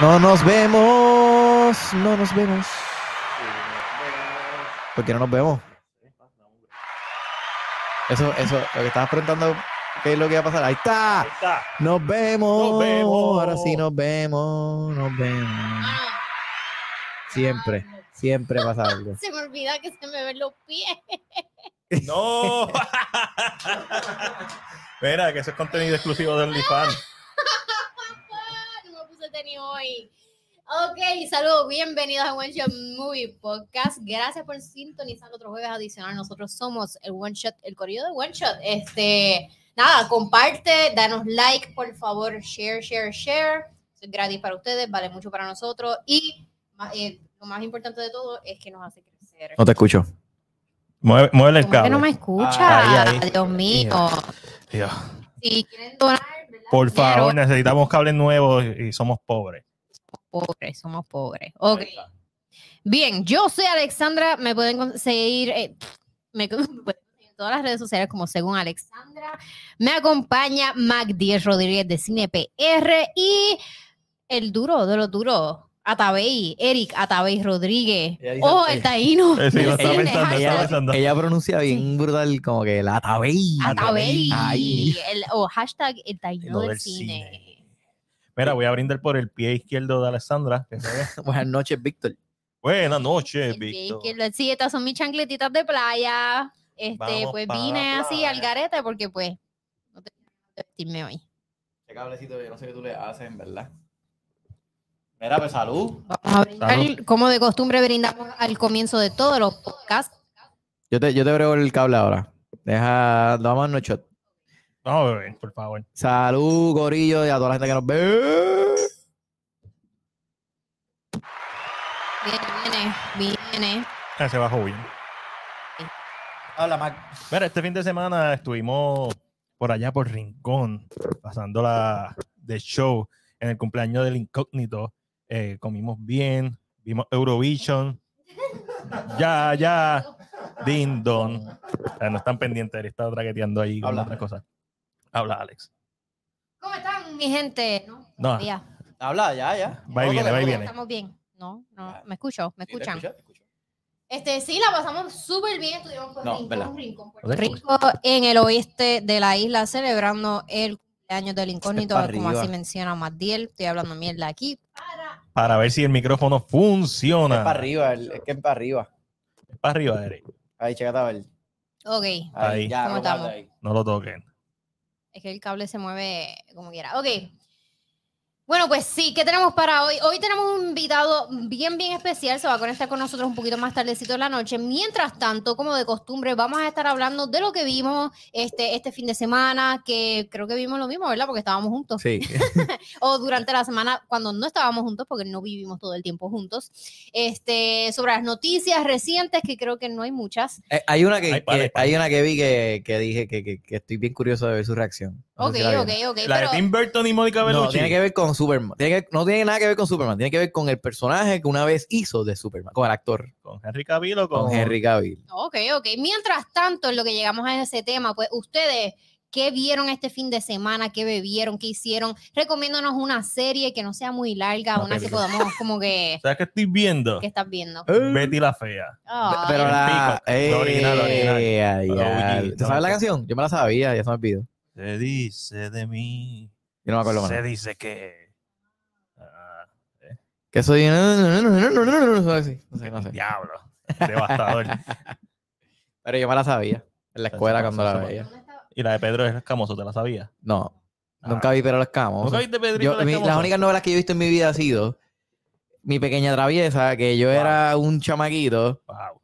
No nos vemos. No nos vemos. ¿Por qué no nos vemos? Eso, eso, lo que estabas preguntando, ¿qué es lo que va a pasar? Ahí está. Ahí está. Nos vemos. Nos vemos. Ahora sí nos vemos. Nos vemos. Siempre, siempre pasa algo. Se me olvida que se me ven los pies. No. Mira, que eso es contenido exclusivo de OnlyFans. Tenis hoy. Ok, saludos, bienvenidos a One Shot Movie Podcast. Gracias por sintonizar otro jueves adicional. Nosotros somos el One Shot, el corrido de One Shot. Este, nada, comparte, danos like, por favor, share, share, share. Es gratis para ustedes, vale mucho para nosotros. Y eh, lo más importante de todo es que nos hace crecer. No te escucho. Mueve, muévele el ¿Cómo que cable. no me escucha? Ahí, ahí. Dios mío. Dios. Si quieren donar. Por favor, necesitamos cables nuevos y somos pobres. pobres, somos pobres. Ok. Bien, yo soy Alexandra, me pueden conseguir, eh, me, todas las redes sociales como según Alexandra. Me acompaña Mac Díez Rodríguez de Cine PR y el duro de los duros, Atabey, Eric Atabey Rodríguez. Oh, ella- el taíno. Eh, sí, lo estaba Ella- pensando, Ella, pensando. ella pronuncia bien brutal, como que la tabey. Atabey. El, o hashtag el taíno Lo del, del cine. cine. Mira, voy a brindar por el pie izquierdo de Alessandra. que. Buenas noches, Víctor. Buenas noches, El Víctor. Sí, estas son mis chancletitas de playa. Este, Vamos pues vine así al garete porque pues no ganas de vestirme hoy. Qué cablecito, yo no sé qué tú le haces, en verdad. Mira, pues salud. Vamos a brindar, Salud. como de costumbre brindamos al comienzo de todos los podcasts. Yo te, yo te brego el cable ahora. Deja, vamos a shot. Vamos a beber, por favor. Salud, gorillo, y a toda la gente que nos ve. Viene, viene, viene. Ah, Se bajó bien. Habla, Mac. Mira, este fin de semana estuvimos por allá por Rincón, pasando la de show en el cumpleaños del incógnito. Eh, comimos bien, vimos Eurovision. Ya, ya, Din Don. Eh, no están pendientes, él está traqueteando ahí con Habla. otras cosas. Habla, Alex. ¿Cómo están, mi gente? No, No. Habla, ya, ya. Va y viene, va y viene. Estamos bien. No, no, Ah. me escucho, me Sí, te escuchan. escucho, te escucho. Este, sí, la pasamos súper bien. Estuvimos por No, Rincón, ¿verdad? Rincón, ¿Dónde Rico, en el oeste de la isla, celebrando el cumpleaños del incógnito, pa' como arriba. así menciona Matiel. Estoy hablando mierda aquí. Para... Ver si el micrófono funciona. Es para arriba, el- es que es para arriba. Para arriba, Eric. Ahí, chécate a ver. Ok, Ahí, Ahí. ya, ¿Cómo estamos? ahí. No lo toquen. es que el cable se mueve como quiera. Ok. Bueno, pues sí, ¿qué tenemos para hoy? Hoy tenemos un invitado bien, bien especial. Se va a conectar con nosotros un poquito más tardecito en la noche. Mientras tanto, como de costumbre, vamos a estar hablando de lo que vimos este, este fin de semana, que creo que vimos lo mismo, ¿verdad? Porque estábamos juntos. Sí. o durante la semana cuando no estábamos juntos, porque no vivimos todo el tiempo juntos, este, sobre las noticias recientes, que creo que no hay muchas. Eh, hay una que, Hay que- una que vi que, que dije que, que- que estoy bien curioso de ver su reacción. No Ok, si la ok, ok. La pero- de Tim Burton y Mónica No, Bellucci. tiene que ver con Superman. Tiene que- no tiene nada que ver con Superman. Tiene que ver con el personaje que una vez hizo de Superman. Con el actor. Con Henry Cavill o con, Con Henry Cavill. Ok, ok. Mientras tanto, en lo que llegamos a ese tema, pues ustedes, ¿qué vieron este fin de semana? ¿Qué bebieron? ¿Qué hicieron? Recomiéndonos una serie que no sea muy larga, Una una que podamos como que... ¿Sabes qué estoy viendo? ¿Qué estás viendo? Betty la Fea. Pero la. Peacock, la original, la original. Eh, La ¿Tú sabes la canción? Yo me la sabía, ya se me olvidó. Se dice de mí. Yo no me acuerdo más. Se dice que. Ah, Que soy. No, no, no, no, no, no, no, no, sé, no sé, diablo. Devastador. Pero yo me la sabía. En la escuela cuando la veía. y la de Pedro es Escamoso, ¿te la sabías? No. Ah. Nunca vi Pero los Camos. ¿Nunca viste Pedrito Yo, el Escamoso? las únicas novelas que yo he visto en mi vida ha sido Mi Pequeña Traviesa, que yo era un chamaquito, Wow.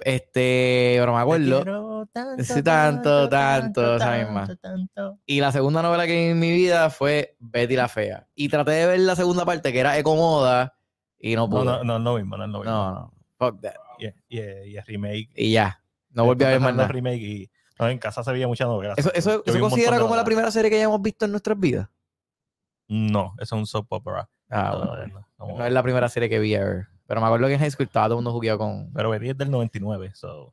Este, pero me acuerdo. Tanto, Sí, tanto, tanto, esa misma. tanto. Y la segunda novela que vi en mi vida fue Betty la Fea. Y traté de ver la segunda parte, que era Ecomoda, y no No, pude. no, no es lo mismo, no es lo mismo. no, no. Fuck that. Y, es- y, es- y es remake. Y ya. No volví a ver más nada. remake y no, en casa se veía mucha novela. ¿Eso, eso, considera como la novelas. primera serie que hayamos visto en nuestras vidas? No, eso es un soap opera. Ah, No, bueno. no, no. No es la primera serie que vi ever. Pero me acuerdo que en high school estaba todo mundo jugueado con... Pero Betty es del 99, so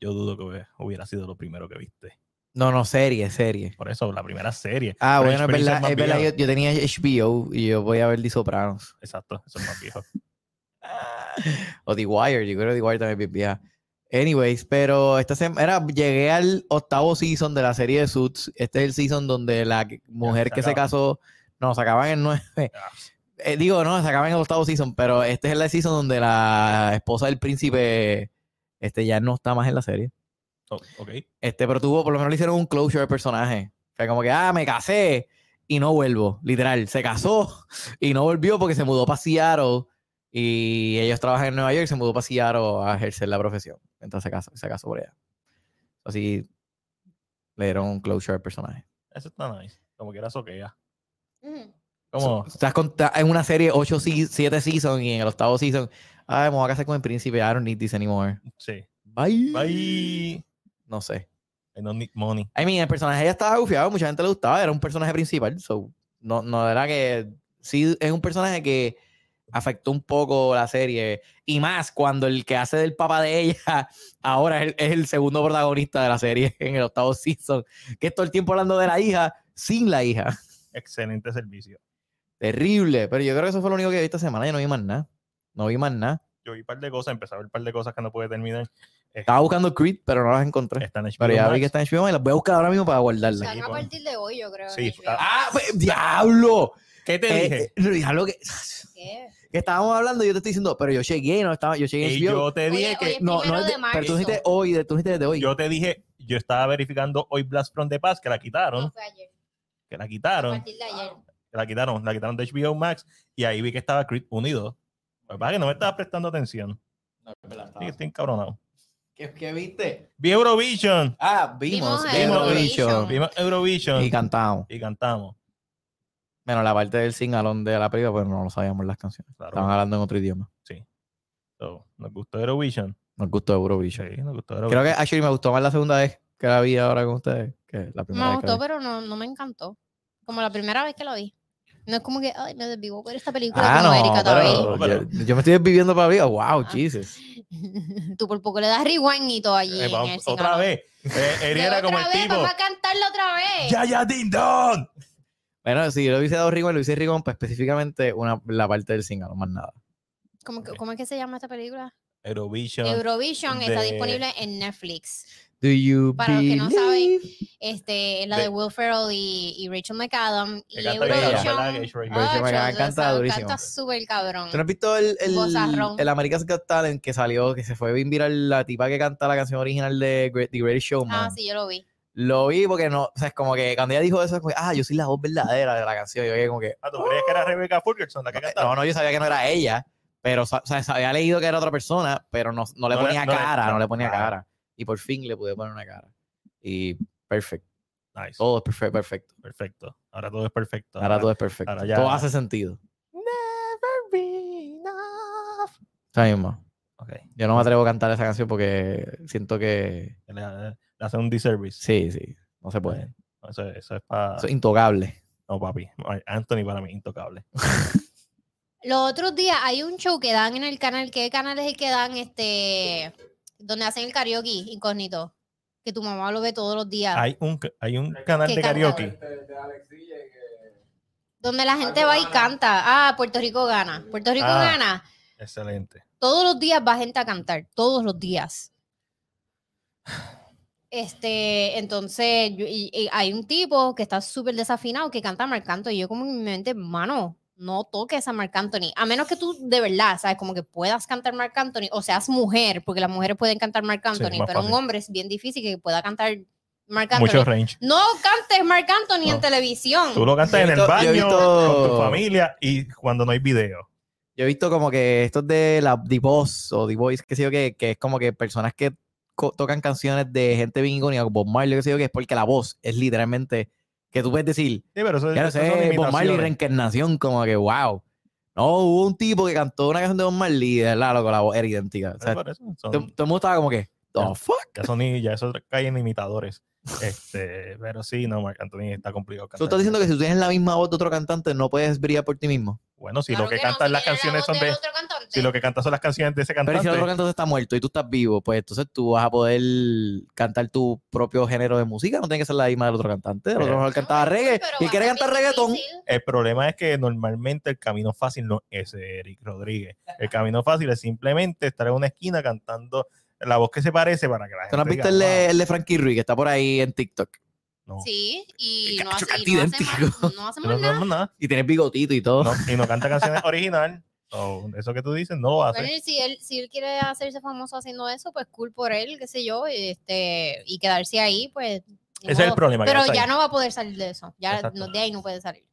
yo dudo que hubiera sido lo primero que viste. No, no, serie, serie. Por eso, la primera serie. Ah, bueno, es verdad, es verdad, yo, yo tenía HBO y yo voy a ver The Sopranos. Exacto, eso es más viejo. O The Wire, yo creo que The Wire también es vieja. Anyways, pero esta semana llegué al octavo season de la serie de Suits. Este es el season donde la mujer se que se casó, no, se acaban en nueve. Ah, Eh, digo, no, se acaban en el octavo season, pero este es el season donde la esposa del príncipe este ya no está más en la serie. oh, ok. Este, pero tuvo, por lo menos le hicieron un closure al personaje. Fue como que, ah, me casé y no vuelvo. Literal, se casó y no volvió porque se mudó para Seattle y ellos trabajan en Nueva York y se mudó para Seattle a ejercer la profesión. Entonces se casó, se casó por allá. Así le dieron un closure al personaje. Eso está nice. Como que era soquea. Ujú. Como, Estás con- en una serie 8, 7 seasons y en el octavo season, ay, me voy a casar con el príncipe, I don't need this anymore. sí. Bye. Bye. No sé. I don't need money. I mean, el personaje ya estaba gufiado, mucha gente le gustaba, era un personaje principal, so, no, no era que, sí, es un personaje que afectó un poco la serie, y más cuando el que hace del papá de ella ahora es el, es el segundo protagonista de la serie en el octavo season, que es todo el tiempo hablando de la hija sin la hija. Excelente servicio. Terrible, pero yo creo que eso fue lo único que vi esta semana, yo no vi más nada, no vi más nada. Yo vi un par de cosas, empecé a ver un par de cosas que no pude terminar. Estaba buscando Creed, pero no las encontré. Está en HBO Pero ya vi que está en HBO y las voy a buscar ahora mismo para guardarlas. Están a partir de hoy, yo creo. Sí, ah, ¡Ah, pues, diablo! ¿Qué te Eh, dije? eh, diablo que... ¿Qué? que estábamos hablando y yo te estoy diciendo, pero yo llegué, no estaba, yo llegué en Y yo te dije Oye, que oye, no, no primero es de- de pero tú dijiste hoy, de- tú dijiste desde hoy. yo te dije, yo estaba verificando hoy Blast from the Past, que la quitaron, No, fue ayer. que la A quitaron, partir de ayer. La quitaron, la quitaron de HBO Max, y ahí vi que estaba Creed unido. Lo que que no me estaba prestando atención. No, es verdad, estaba- Sí, estoy encabronado. ¿Qué, qué viste? Vi Eurovision. Ah, vimos, Vimos Eurovision. Eurovision. Vimos Eurovision y y, cantamos. cantamos. Bueno, la parte del singalón de la película, pues no lo sabíamos las canciones. Claro. Estaban hablando en otro idioma. So, nos gustó Eurovision. Nos gustó Eurovision. Sí, nos gustó Creo Eurovision. que actually me gustó más la segunda vez que la vi ahora con ustedes que la primera Me vez que gustó, pero no, no me encantó. Como la primera vez que lo vi. No es como que, ay, me desvivo ver esta película Ah, como no, Erika pero, yo, yo me estoy viviendo para vida. Wow, Ah. Jesus. Tú por poco le das rewind y todo allí. Eh, en vamos, el otra vez. Eh, era como otra el vez, tipo. Vamos a cantarlo otra vez. ¡Ya, ya, ding dong! Bueno, si yo lo hubiese dado Rigon, lo hubiese Rigon, pues específicamente una, la parte del singalón, más nada. ¿Cómo. ¿Cómo es que se llama esta película? Eurovision. Eurovision está disponible en Netflix. Do you Para los que no saben, believe? Este, es la De- de Will Ferrell y, y Rachel McAdam. Y Eurovision. McAdam Ah, canta durísimo. Canta súper cabrón. ¿Tú no has visto el, el, el America's Got Talent que salió, que se fue bien viral la tipa que canta la canción original de Great, The Greatest Showman? Ah, sí, yo lo vi. Lo vi porque no, o sea, es como que cuando ella dijo eso, es como que, ah, yo soy la voz verdadera de la canción. Yo quedé como que, Ah, ¿tú creías que era Rebecca Fulkerson la que cantaba? no, no, yo sabía que no era ella, pero o sea, había leído que era otra persona, pero no, no le No le- ponía no le- cara, no, no, le ponía claro. cara. Y por fin le pude poner una cara. Y perfecto, Nice. todo es perfecto, perfecto. Perfecto. Ahora todo es perfecto. Ahora todo es perfecto. ahora ya- Todo hace sentido. Never be enough. Está mismo. Ok. Yo no me atrevo a cantar esa canción porque siento que Le, le- le hace un disservice. sí, sí, no se puede. Eso, eso es para. Eso es intocable. No, papi. Anthony para mí, intocable. Los otros días hay un show que dan en el canal. ¿Qué canal es el que dan este? Donde hacen el karaoke incógnito. Que tu mamá lo ve todos los días. Hay un, hay un canal ¿Qué de karaoke. Donde la gente va y canta. Ah, Puerto Rico gana. Puerto Rico Ah. gana. Excelente. Todos los días va gente a cantar. Todos los días. Este, entonces, yo- y- y hay un tipo que está súper desafinado que canta Marc Anthony. Y yo como en mi mente, mano, no toques a Marc Anthony. A menos que tú de verdad, ¿sabes? Como que puedas cantar Marc Anthony o seas mujer, porque las mujeres pueden cantar Marc Anthony, pero un hombre es bien difícil que pueda cantar Marc Anthony. Mucho range. No cantes Marc Anthony en televisión. Tú lo cantas Yo en el visto- baño, visto- con tu familia y cuando no hay video. Yo he visto como que estos de la The Voice o The Voice, que sé yo, que, que es como que personas que tocan canciones de gente bien icónica, como Bob Marley, que sé yo, que es porque la voz es literalmente que tú puedes decir, Sí, pero eso, ya no eso son sé, Bob Marley reencarnación, como que wow. No, hubo un tipo que cantó una canción de Bob Marley verdad, loco, la voz era idéntica. O sea, todo, el mundo estaba como que, The fuck? Ya son ya eso cae en imitadores. Este, pero sí, no, Marc Anthony está complicado. Tú estás diciendo que si tú tienes la misma voz de otro cantante, no puedes brillar por ti mismo. Bueno, si Claro lo que, no, cantan si las canciones son de. otro cantante. Si lo que cantan son las canciones de ese Pero cantante. si el otro cantante está muerto y tú estás vivo, pues entonces tú vas a poder cantar tu propio género de música. No tiene que ser la misma del otro cantante. El otro Pero- mejor No, cantaba reggae pero y quiere cantar reggaetón. difícil. El problema es que normalmente el camino fácil no es Eric Rodríguez. El camino fácil es simplemente estar en una esquina cantando la voz que se parece para que la gente. ¿Tú no has visto diga, el de, el de Frankie Ruiz que está por ahí en TikTok? No. Sí, y Qué no, hace, y no, hace idéntico. más, no hace No, más no, nada. Y tiene bigotito y todo. No, y no canta canciones original. So, eso que tú dices no lo hace. Bueno, y si él, si él quiere hacerse famoso haciendo eso, pues cool por él, qué sé yo, y este, y quedarse ahí, pues. Ese es el problema. Pero ahí. ya no va a poder salir de eso. Ya de ahí no puede salir.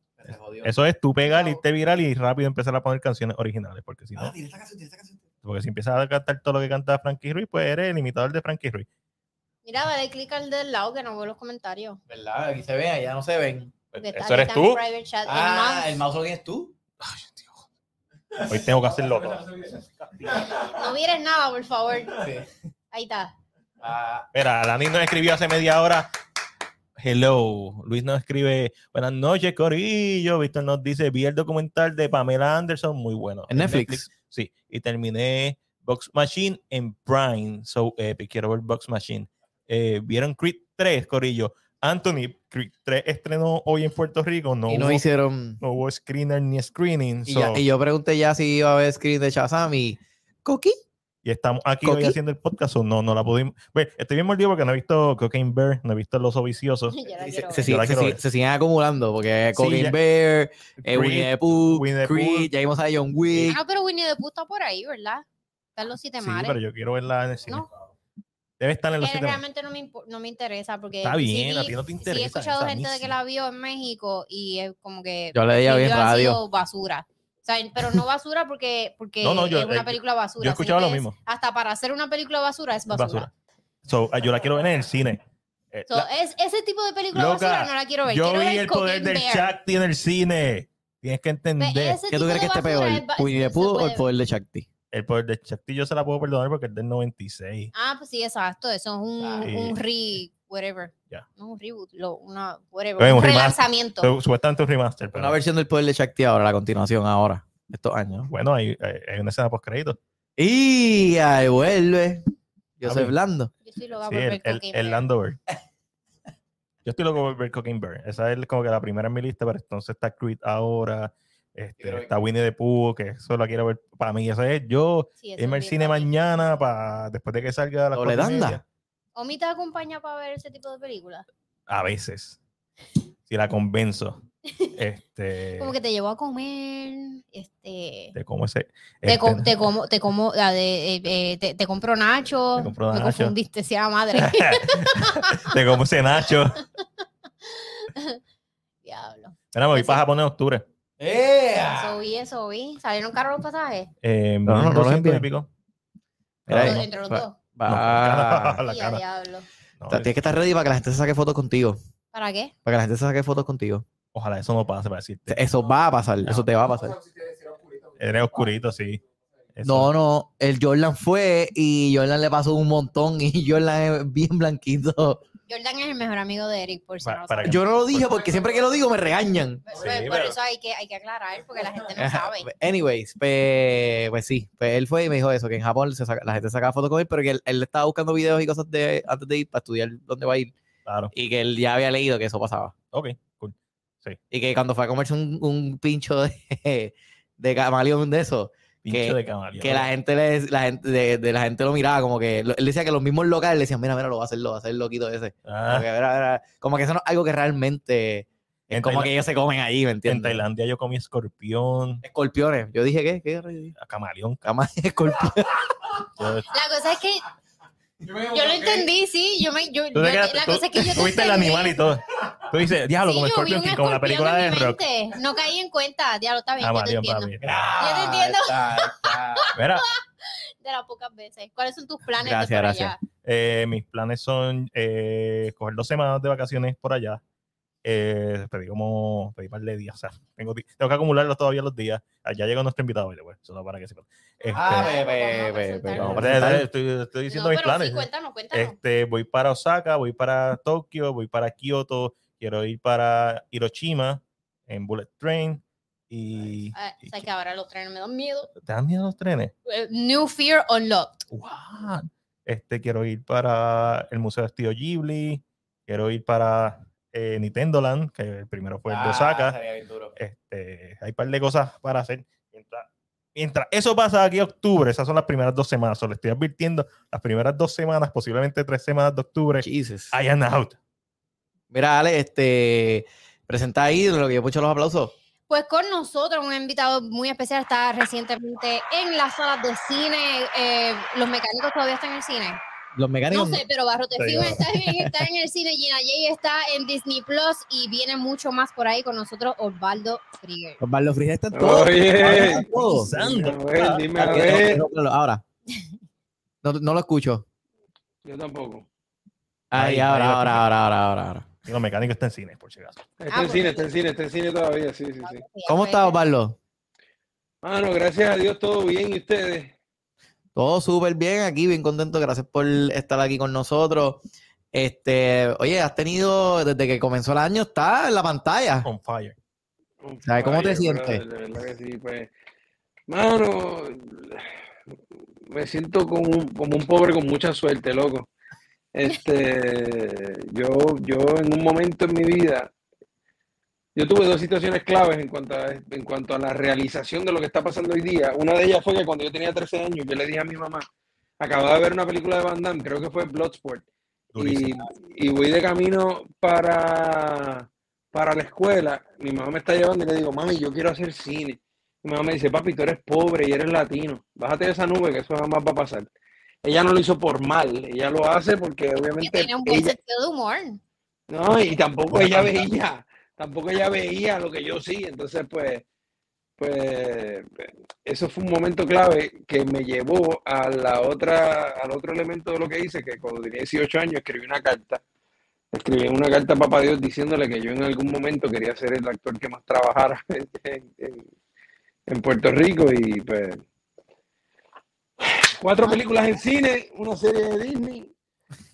Eso es tú pegar, irte viral y rápido empezar a poner canciones originales. Porque si no, porque si empiezas a cantar todo lo que canta Frankie Ruiz, pues eres el imitador de Frankie Ruiz. Mira, dale clic al del lado que no veo los comentarios. ¿Verdad? Aquí se ven, allá no se ven. Eso eres tú. Ah, el mouse lo tienes tú. Hoy tengo que hacerlo todo. No mires nada, por favor. Ahí está. Ah, Mira, Dani nos escribió hace media hora. Hello. Luis nos escribe, buenas noches, Corillo. Víctor nos dice, vi el documental de Pamela Anderson, muy bueno. en Netflix. Sí, y terminé Box Machine en Prime. So epic, quiero ver Box Machine. Eh, ¿Vieron Creed 3, Corillo? Anthony, Creed 3 estrenó hoy en Puerto Rico. No, y no hubo, hicieron. no hubo screener ni screening. Y, so- ya- y yo pregunté ya si iba a haber screen de Shazam y. ¿Coqui? Y estamos aquí hoy haciendo el podcast. o no, no la pudimos. Bueno, estoy bien mordido porque no he visto Cocaine Bear, no he visto El Oso Vicioso. Ya la Se, se la se se siguen acumulando porque Sí, Cocaine ya- Bear, eh, Winnie the Pooh, Winnie the Pooh. ya vimos a John Wick. Ah, pero Winnie the Pooh está por ahí, ¿verdad? Está en los siete Sí, mares. pero yo quiero verla en el cine. No. Debe estar en los que siete mares. realmente no me, no me interesa porque Está sí bien, a vi- ti no te sí interesa. he escuchado gente de que la vio en México y es como que Yo le ya vi en review ha radio. sido basura. O sea, pero no basura porque, porque No, no, yo- es una eh, película basura. yo he escuchado lo es- mismo. Hasta para hacer una película basura es basura. Basura. So, ah, yo la quiero ver en el cine. Eh, So, la- es, ese tipo de película Loca, basura no la quiero ver. yo quiero vi ver el poder del. Shakti en el cine. Tienes que entender. ¿Qué tú crees que de esté peor? es ¿Winnie o el poder de Shakti? El poder del Shakti yo se la puedo perdonar porque es del 96. Ah, pues sí, exacto. Eso es un, un re, whatever. No un reboot, lo, una, whatever. Un, un relanzamiento. Supuestamente un remaster. Pero, Una versión del poder de Shakti ahora, la continuación ahora, estos años. Bueno, hay, hay, hay una escena post crédito. Y ahí vuelve. Yo Ah, soy blando. Yo Sí, por el, ver el, Cocaine el Bear. Landover. Yo estoy loco por ver Cocaine Bear. Esa es como que la primera en mi lista, pero entonces está Creed ahora. Este, está Winnie the Pooh, que eso la quiero ver. Para mí, eso es yo Sí, irme al cine bien mañana para después de que salga la Doble danda. ¿Omi te acompaña para ver ese tipo de películas? A veces. Si la convenzo. este. Como que te llevo a comer, este... de cómo ese. Te, este, com- te como, te como, de, eh, eh, te, te compro Nacho. Te compro Me Nacho. confundiste, sea madre. de cómo ese Nacho. Diablo. Mira, me voy para. Japón en octubre. Eso vi, eso vi. ¿Salieron caros los pasajes? Eh, No, no, no los 1200 y envíen. pico. Mira No, ahí. no, Entre los dos. Va. la Y a cara. diablo. no, Tienes que estar ready para que la gente se saque fotos contigo. ¿Para qué? Para que la gente se saque fotos contigo. Ojalá eso no pase para decirte. Eso va a pasar, eso te va a pasar. Eres oscurito, sí. Eso. No, no, el Jordan fue y Jordan le pasó un montón y Jordan es bien blanquito. Jordan es el mejor amigo de Eric, por si Pa- no lo para saben. que- Yo no lo dije porque siempre que lo digo me regañan. Pues, Sí, pues, por pero- eso hay que, hay que aclarar, porque la gente no sabe. Anyways, pues, pues sí, pues él fue y me dijo eso, que en Japón se saca- la gente sacaba fotos con él, pero que él, él estaba buscando videos y cosas de antes de ir para estudiar dónde va a ir Claro. y que él ya había leído que eso pasaba. Ok, cool. Y que cuando fue a comerse un, un pincho de, de camaleón de eso, Pincho de que la gente le, la gente de, de la gente lo miraba como que lo- él decía que los mismos locales le decían mira mira lo va a hacer lo va a hacer el loquito ese Ah, como, que, mira, mira, como que eso no es algo que realmente es En como que ellos se comen ahí ¿me en entiendes? Tailandia yo comí escorpión, escorpiones yo dije ¿qué? ¿qué? a camaleón. Cama de escorpión La cosa es que yo lo entendí, sí. Yo me, yo, quedaste- la tú- cosa es que yo tú viste el animal y todo. Tú dices, diablo, Sí, como Scorpion King, como la película de Rock. No caí en cuenta. Diablo, está bien, Ah, yo te entiendo. papi. Yo te entiendo. Ah, está, está. Mira, De las pocas veces. ¿Cuáles son tus planes Gracias, gracias. eh, mis planes son eh, coger dos semanas de vacaciones por allá. Eh, pedí como, pedí un par de días, o sea, tengo, que acumularlos todavía los días. Ah, Ya llega nuestro invitado, the way, solo para que. Este, Ah, Este, ve, ve, vamos a ve, ve, presentarlo. vamos a Dale, dale, presentar. estoy, estoy diciendo No, mis planes. sí, cuéntanos, cuéntanos. Este, voy para Osaka, voy para Tokio, voy para Kioto, quiero ir para Hiroshima en Bullet Train y... Ah, y- sabes que ahora los trenes me dan miedo. ¿Te dan miedo los trenes? Eh, New Fear Unlocked. What? Este, quiero ir para el Museo de Estudio Ghibli, quiero ir para eh, Nintendo Land, que el primero fue el de Ah, Osaka. duro. Este, hay un par de cosas para hacer. Mientras, mientras eso pasa aquí en octubre, esas son las primeras dos semanas. Solo estoy advirtiendo, las primeras dos semanas, posiblemente tres semanas de octubre, Jesus. I am out. Mira, Ale, este, presenta ahí lo que yo puesto los aplausos. Pues con nosotros un invitado muy especial está recientemente en las salas de cine. eh, los mecánicos todavía están en el cine. Los No mecánicos. sé, pero no. está, en, está en el cine. Gina Jay está en Disney Plus y viene mucho más por ahí con nosotros Osvaldo Krieger. Osvaldo Frigel está en todo. Oye. Está en todo. Dime a ver, no, no, no, Ahora. No, no lo escucho. Yo tampoco. Ahí, Ahí, ahora, ahí lo ahora, ahora, ahora, ahora, ahora. Y los mecánicos están en cine, por si acaso. Está Ah, en cine, pues, está en cine, está en cine todavía, sí, sí, sí. ¿Cómo está Osvaldo? Mano, gracias a Dios todo bien y ustedes. Todo súper bien aquí, bien contento. Gracias por estar aquí con nosotros. Este, oye, has tenido, desde que comenzó el año, está en la pantalla. On fire. ¿Sabes cómo te sientes? De verdad que sí, pues. Mano, me siento como un, como un pobre con mucha suerte, loco. Este, yo, yo en un momento en mi vida, yo tuve dos situaciones claves en cuanto a, en cuanto a la realización de lo que está pasando hoy día. Una de ellas fue que cuando yo tenía 13 años, yo le dije a mi mamá, acababa de ver una película de Van Damme, creo que fue Bloodsport, y, y voy de camino para, para la escuela. Mi mamá me está llevando y le digo, mami, yo quiero hacer cine. Mi mamá me dice, papi, tú eres pobre y eres latino. Bájate de esa nube que eso jamás va a pasar. Ella no lo hizo por mal, ella lo hace porque Que obviamente tiene un buen ella, sentido de humor. no, y tampoco ella veía, tampoco ella veía lo que yo sí. Entonces, pues, pues, eso fue un momento clave que me llevó a la otra, al otro elemento de lo que hice, que cuando tenía 18 años escribí una carta. Escribí una carta a Papá Dios diciéndole que yo en algún momento quería ser el actor que más trabajara en, en- en Puerto Rico y pues cuatro películas en cine, una serie de Disney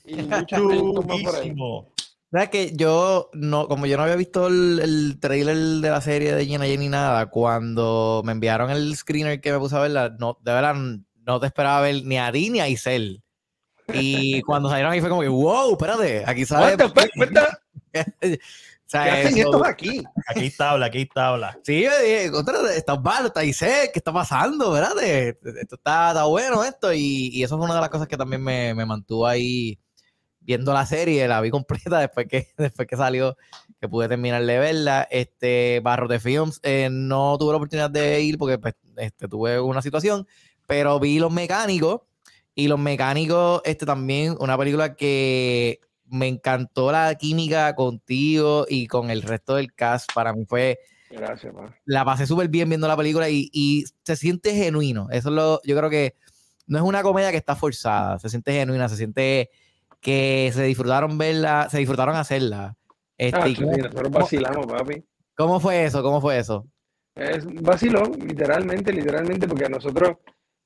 y muchos proyectos más por ahí. ¿Sabes que yo no, como yo no había visto el, el trailer de la serie de Gina Jane ni nada, cuando me enviaron el screener que me puse a verla, no, de verdad no te esperaba ver ni a ti ni a Isel. Y cuando salieron ahí fue como que, wow, espérate, aquí sale. ¿Qué hacen eso- estos aquí? Aquí hay tabla, aquí tabla. Sí, yo dije, contra, está Osvaldo, está Isel, ¿qué está pasando? ¿Verdad? Esto está, está bueno esto. Y, y eso fue una de las cosas que también me, me mantuvo ahí viendo la serie, la vi completa después que, después que salió, que pude terminar de verla. Este, Barro de Films, eh, no tuve la oportunidad de ir porque pues, este, tuve una situación, pero vi Los Mecánicos. Y Los Mecánicos, este también, una película que me encantó la química contigo y con el resto del cast. Para mí fue Gracias, ma. la pasé súper bien viendo la película y, y se siente genuino. Eso es lo, yo creo que no es una comedia que está forzada, se siente genuina, se siente que se disfrutaron verla, se disfrutaron hacerla. Este, Ah, y sí, ¿cómo, nosotros vacilamos, papi. cómo fue eso? ¿Cómo fue eso? Es vacilón, literalmente, literalmente, porque a nosotros,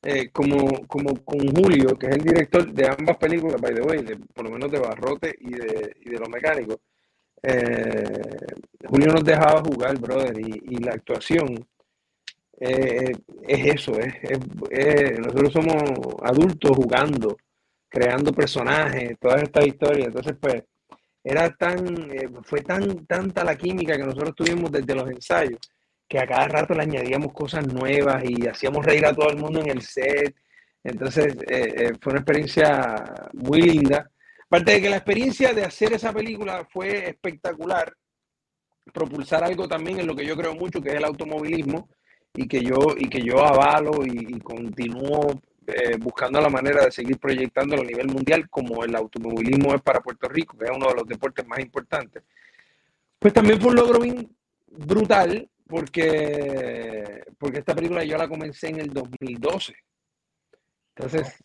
eh, como, como con Julio, que es el director de ambas películas, by the way, de- por lo menos de Barrote y de, y de Los Mecánicos, eh, Julio nos dejaba jugar, brother, y, y la actuación eh, es eso, es, es- es- nosotros somos adultos jugando, creando personajes, todas estas historias, entonces pues era tan, eh, fue tan tanta la química que nosotros tuvimos desde los ensayos, que a cada rato le añadíamos cosas nuevas y hacíamos reír a todo el mundo en el set, entonces eh, eh, fue una experiencia muy linda. Aparte de que la experiencia de hacer esa película fue espectacular, propulsar algo también en lo que yo creo mucho, que es el automovilismo, y que yo, y que yo avalo y, y continúo eh, buscando la manera de seguir proyectándolo a nivel mundial, como el automovilismo es para Puerto Rico, que es uno de los deportes más importantes. Pues también fue un logro brutal, porque, porque esta película yo la comencé en el 2012. Entonces,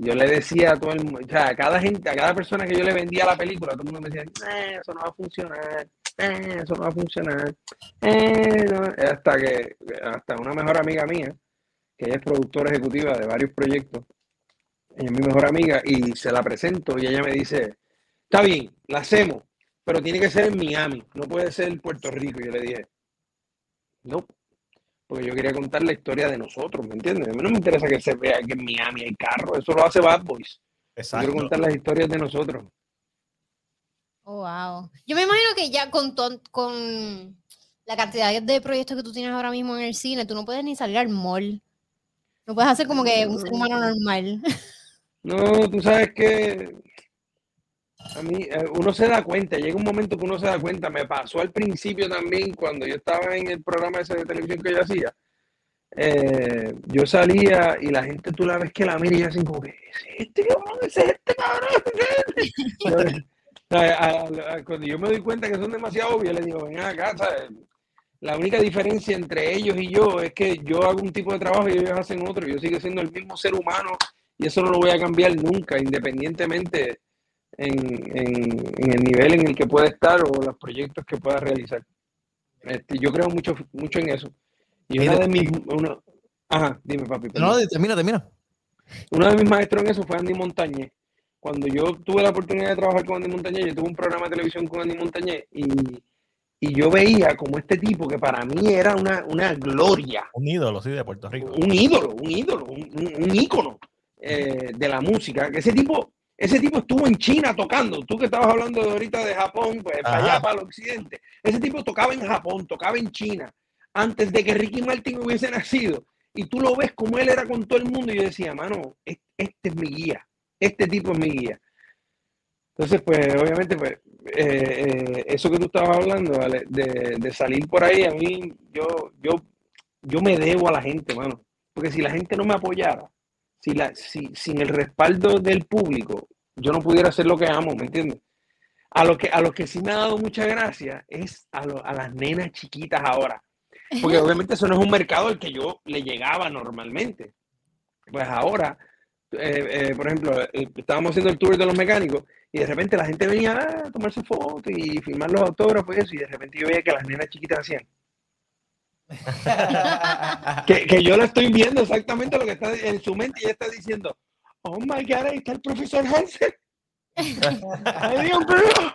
yo, le decía a todo el mundo, sea, a cada gente, a cada persona que yo le vendía la película, todo el mundo me decía, "Eh, eso no va a funcionar, "Eh, eso no va a funcionar. Eh, no". Hasta que, hasta una mejor amiga mía, que ella es productora ejecutiva de varios proyectos, ella es mi mejor amiga, y se la presento y ella me dice, está bien, la hacemos, pero tiene que ser en Miami, no puede ser en Puerto Rico. Y yo le dije, no, porque yo quería contar la historia de nosotros, ¿me entiendes? A mí no me interesa que se vea que en Miami hay carro, eso lo hace Bad Boys. Yo Exacto. quiero contar las historias de nosotros. Oh, wow. Yo me imagino que ya con, ton- con la cantidad de proyectos que tú tienes ahora mismo en el cine, tú no puedes ni salir al mall. No puedes hacer como que un ser humano normal. No, tú sabes que a mí eh, uno se da cuenta, llega un momento que uno se da cuenta, me pasó al principio también cuando yo estaba en el programa ese de televisión que yo hacía, eh, yo salía y la gente tú la ves que la mira y así como que, "¿Es este cabrón, es este cabrón. Cuando yo me doy cuenta que son demasiado obvios, le digo, ven acá, ¿sabes? La única diferencia entre ellos y yo es que yo hago un tipo de trabajo y ellos hacen otro. Yo sigo siendo el mismo ser humano y eso no lo voy a cambiar nunca, independientemente en, en- en el nivel en el que pueda estar o los proyectos que pueda realizar. Este, yo creo mucho, mucho en eso. Y una de mis... Una, ajá, dime papi. perdón. No, termina, termina. Uno de mis maestros en eso fue Andy Montañez. Cuando yo tuve la oportunidad de trabajar con Andy Montañez, yo tuve un programa de televisión con Andy Montañez y, y yo veía como este tipo que para mí era una, una gloria, Un ídolo, sí, de Puerto Rico. un ídolo, un ídolo, un, un- ícono eh, de la música. Que ese tipo, ese tipo estuvo en China tocando. Tú que estabas hablando de ahorita de Japón, pues para allá, para el occidente. Ese tipo tocaba en Japón, tocaba en China, antes de que Ricky Martin hubiese nacido. Y tú lo ves como él era con todo el mundo. Y yo decía, mano, es- este es mi guía. Este tipo es mi guía. Entonces, pues, obviamente, pues, eh, eh, eso que tú estabas hablando, ¿vale? de, de salir por ahí, a mí, yo, yo, yo me debo a la gente, mano. Porque si la gente no me apoyara, si la, si, sin el respaldo del público, yo no pudiera hacer lo que amo, ¿me entiendes? A lo que, a lo que sí me ha dado mucha gracia es a, lo- a las nenas chiquitas ahora. Porque obviamente eso no es un mercado al que yo le llegaba normalmente. Pues ahora, eh, eh, por ejemplo, eh, estábamos haciendo el tour de los mecánicos y de repente la gente venía "Ah, a tomarse fotos y firmar los autógrafos y eso, y de repente yo veía que las nenas chiquitas hacían. Que, que yo la estoy viendo exactamente lo que está en su mente y ella está diciendo, oh my God, ahí está el profesor Hansen. Ay, Dios mío.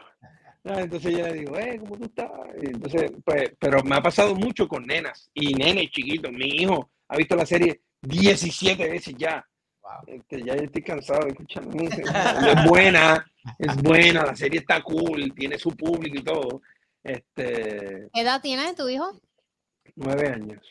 Entonces yo le digo, eh, ¿cómo tú estás? Y entonces, pues, pero me ha pasado mucho con nenas y nenes chiquitos. Mi hijo ha visto la serie 17 veces ya. Wow. Este, ya yo estoy cansado de escuchar música. Es buena, es buena, la serie está cool, tiene su público y todo. Este, ¿Qué edad tiene tu hijo? nueve años.